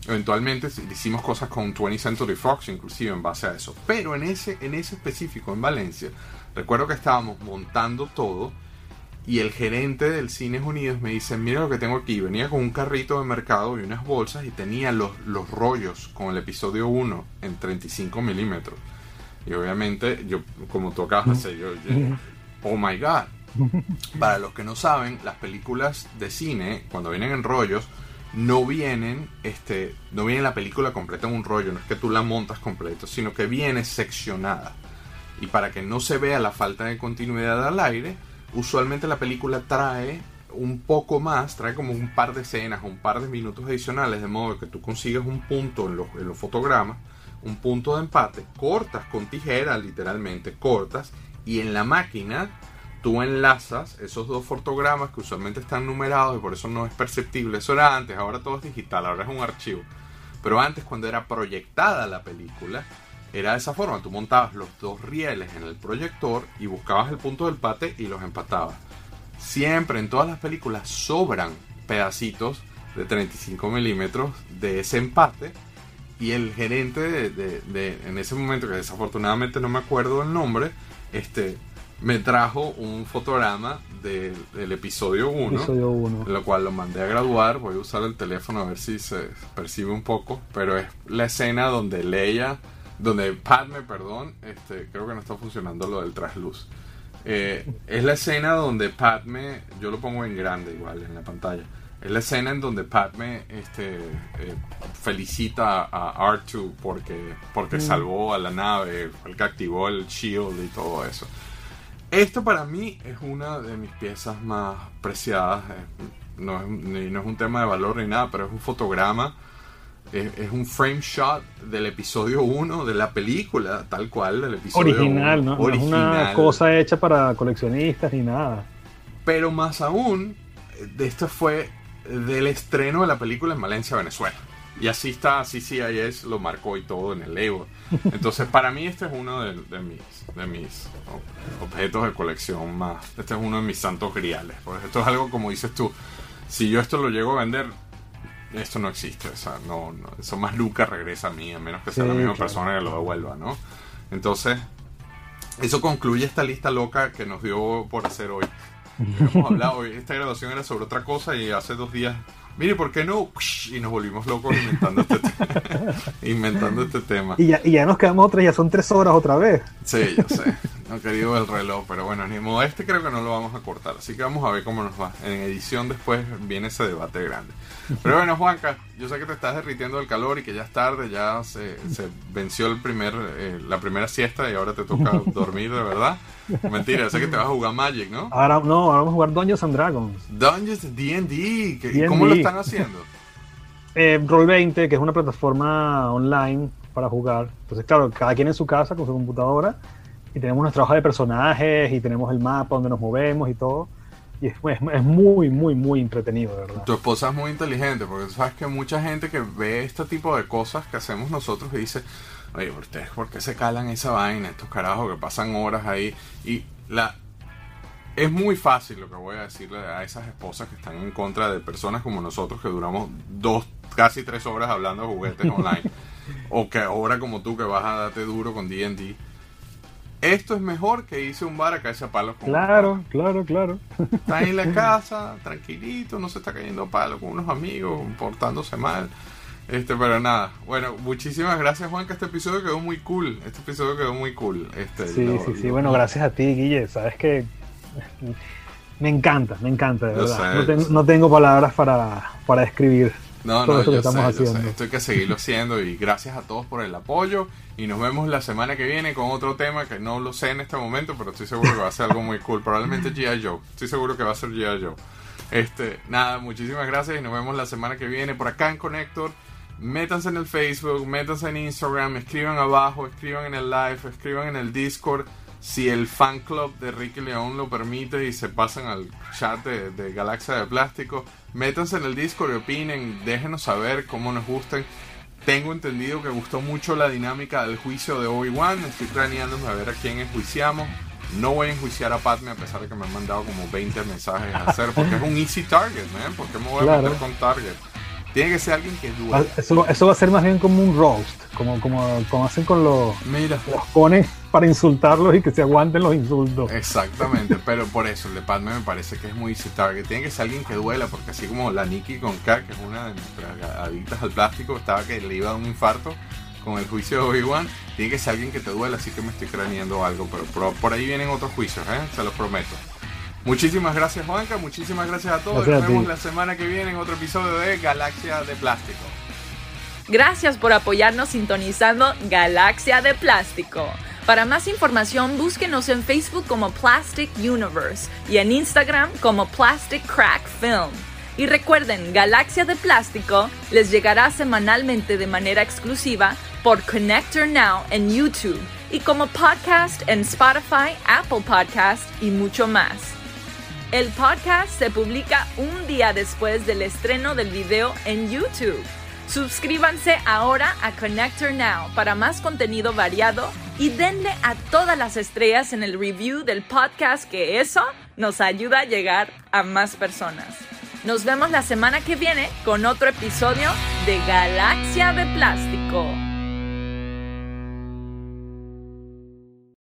Eventualmente hicimos cosas con 20th Century Fox, inclusive en base a eso. Pero en ese, en ese específico, en Valencia, recuerdo que estábamos montando todo y el gerente del Cines Unidos me dice, mira lo que tengo aquí. Venía con un carrito de mercado y unas bolsas y tenía los, los rollos con el episodio 1 en 35 milímetros. Y obviamente, yo, como tú acabas de yo, oh my god. Para los que no saben, las películas de cine, cuando vienen en rollos, no vienen, este, no viene la película completa en un rollo, no es que tú la montas completo, sino que viene seccionada. Y para que no se vea la falta de continuidad al aire, usualmente la película trae un poco más, trae como un par de escenas, un par de minutos adicionales, de modo que tú consigues un punto en los, fotogramas, un punto de empate, cortas con tijera, literalmente cortas, y en la máquina tú enlazas esos dos fotogramas que usualmente están numerados y por eso no es perceptible. Eso era antes, ahora todo es digital, ahora es un archivo. Pero antes, cuando era proyectada la película, era de esa forma, tú montabas los dos rieles en el proyector y buscabas el punto del empate y los empatabas. Siempre en todas las películas sobran pedacitos de 35 milímetros de ese empate y el gerente de, en ese momento, que desafortunadamente no me acuerdo el nombre, este, me trajo un fotograma del episodio 1, lo cual lo mandé a graduar, voy a usar el teléfono a ver si se percibe un poco, pero es la escena donde Leia donde Padme, perdón, este, creo que no está funcionando lo del trasluz. Eh, es la escena donde Padme, yo lo pongo en grande igual en la pantalla. Es la escena en donde Padme este, eh, felicita a R2 porque, porque mm. salvó a la nave, el que activó el shield y todo eso. Esto para mí es una de mis piezas más preciadas. Eh, no es, no es un tema de valor ni nada, pero es un fotograma es, un frame shot del episodio 1 de la película, tal cual, del episodio Original, ¿no? no es una cosa hecha para coleccionistas ni nada. Pero más aún, de esto fue del estreno de la película en Valencia, Venezuela. Y así está, así CIS lo marcó y todo en el label. Entonces, para mí este es uno de, mis, de mis objetos de colección más. Este es uno de mis santos griales. Porque esto es algo como dices tú. Si yo esto lo llego a vender, esto no existe, o sea, no, eso más nunca regresa a mí, a menos que sea la misma persona que lo devuelva, ¿no? Entonces, eso concluye esta lista loca que nos dio por hacer hoy. Hemos hablado hoy, esta grabación era sobre otra cosa y hace dos días, mire, ¿por qué no? Y nos volvimos locos inventando este, inventando este tema. Y ya, y ya nos quedamos otra, ya son tres horas otra vez. Sí, yo sé. no querido el reloj, pero bueno, ni modo, este creo que no lo vamos a cortar, así que vamos a ver cómo nos va. En edición después viene ese debate grande. Pero bueno, Juanca, yo sé que te estás derritiendo del calor y que ya es tarde, ya se, venció el primer, eh, la primera siesta y ahora te toca dormir de verdad. Mentira, yo sé que te vas a jugar Magic, ¿no? Ahora no, ahora vamos a jugar Dungeons and Dragons. Dungeons D&D, ¿cómo lo están haciendo? Eh, Roll20, que es una plataforma online para jugar. Entonces, claro, cada quien en su casa con su computadora y tenemos nuestra hoja de personajes y tenemos el mapa donde nos movemos y todo. Y es, es, muy, muy, muy entretenido, de verdad. Tu esposa es muy inteligente porque sabes que mucha gente que ve este tipo de cosas que hacemos nosotros y dice, oye, ¿ustedes por qué se calan esa vaina? Estos carajos que pasan horas ahí. Y la es muy fácil lo que voy a decirle a esas esposas que están en contra de personas como nosotros que duramos dos, casi tres horas hablando de juguetes online. o que ahora como tú que vas a darte duro con D&D esto es mejor que hice un bar a caerse a palos con Claro, claro, claro. Está en la casa, tranquilito, no se está cayendo a palo con unos amigos, portándose mal. Este, pero nada, bueno, muchísimas gracias Juan, que este episodio quedó muy cool. Este episodio quedó muy cool. Este, sí, sí, sí, bueno, gracias a ti, Guille. Sabes que me encanta, me encanta, de verdad. no, tengo palabras para, para describir no, no, yo sé, Esto hay que seguirlo haciendo y gracias a todos por el apoyo. Y nos vemos la semana que viene con otro tema que no lo sé en este momento, pero estoy seguro que va a ser algo muy cool. Probablemente G.I. Joe. Estoy seguro que va a ser G.I. Joe. Este, nada, muchísimas gracias y nos vemos la semana que viene por acá en Connector. Métanse en el Facebook, métanse en Instagram, escriban abajo, escriban en el live, escriban en el Discord si el fan club de Ricky León lo permite y se pasan al chat de, Galaxia de Plástico, métanse en el Discord y opinen, déjenos saber cómo nos gusten. Tengo entendido que gustó mucho la dinámica del juicio de Obi-Wan, estoy planeándome a ver a quién enjuiciamos. No voy a enjuiciar a Padme a pesar de que me han mandado como 20 mensajes a hacer, porque es un easy target, ¿eh? ¿Por qué me voy a meter con target? Tiene que ser alguien que duele. Ah, eso, eso, va a ser más bien como un roast, como, como, como hacen con los, Mira. los ponen para insultarlos y que se aguanten los insultos. Exactamente, pero por eso el de Padme me parece que es muy target. Tiene que ser alguien que duela, porque así como la Nikki con K, que es una de nuestras adictas al plástico, estaba que le iba a dar un infarto con el juicio de Obi-Wan, tiene que ser alguien que te duela, así que me estoy craneando algo, pero por, por ahí vienen otros juicios, ¿eh? se los prometo. Muchísimas gracias Juanca, muchísimas gracias a todos. Nos vemos la semana que viene en otro episodio de Galaxia de Plástico. Gracias por apoyarnos sintonizando Galaxia de Plástico. Para más información, búsquenos en Facebook como Plastic Universe y en Instagram como Plastic Crack Film. Y recuerden, Galaxia de Plástico les llegará semanalmente de manera exclusiva por Connector Now en YouTube y como podcast en Spotify, Apple Podcast y mucho más. El podcast se publica un día después del estreno del video en YouTube. Suscríbanse ahora a Connector Now para más contenido variado y denle a todas las estrellas en el review del podcast que eso nos ayuda a llegar a más personas. Nos vemos la semana que viene con otro episodio de Galaxia de Plástico.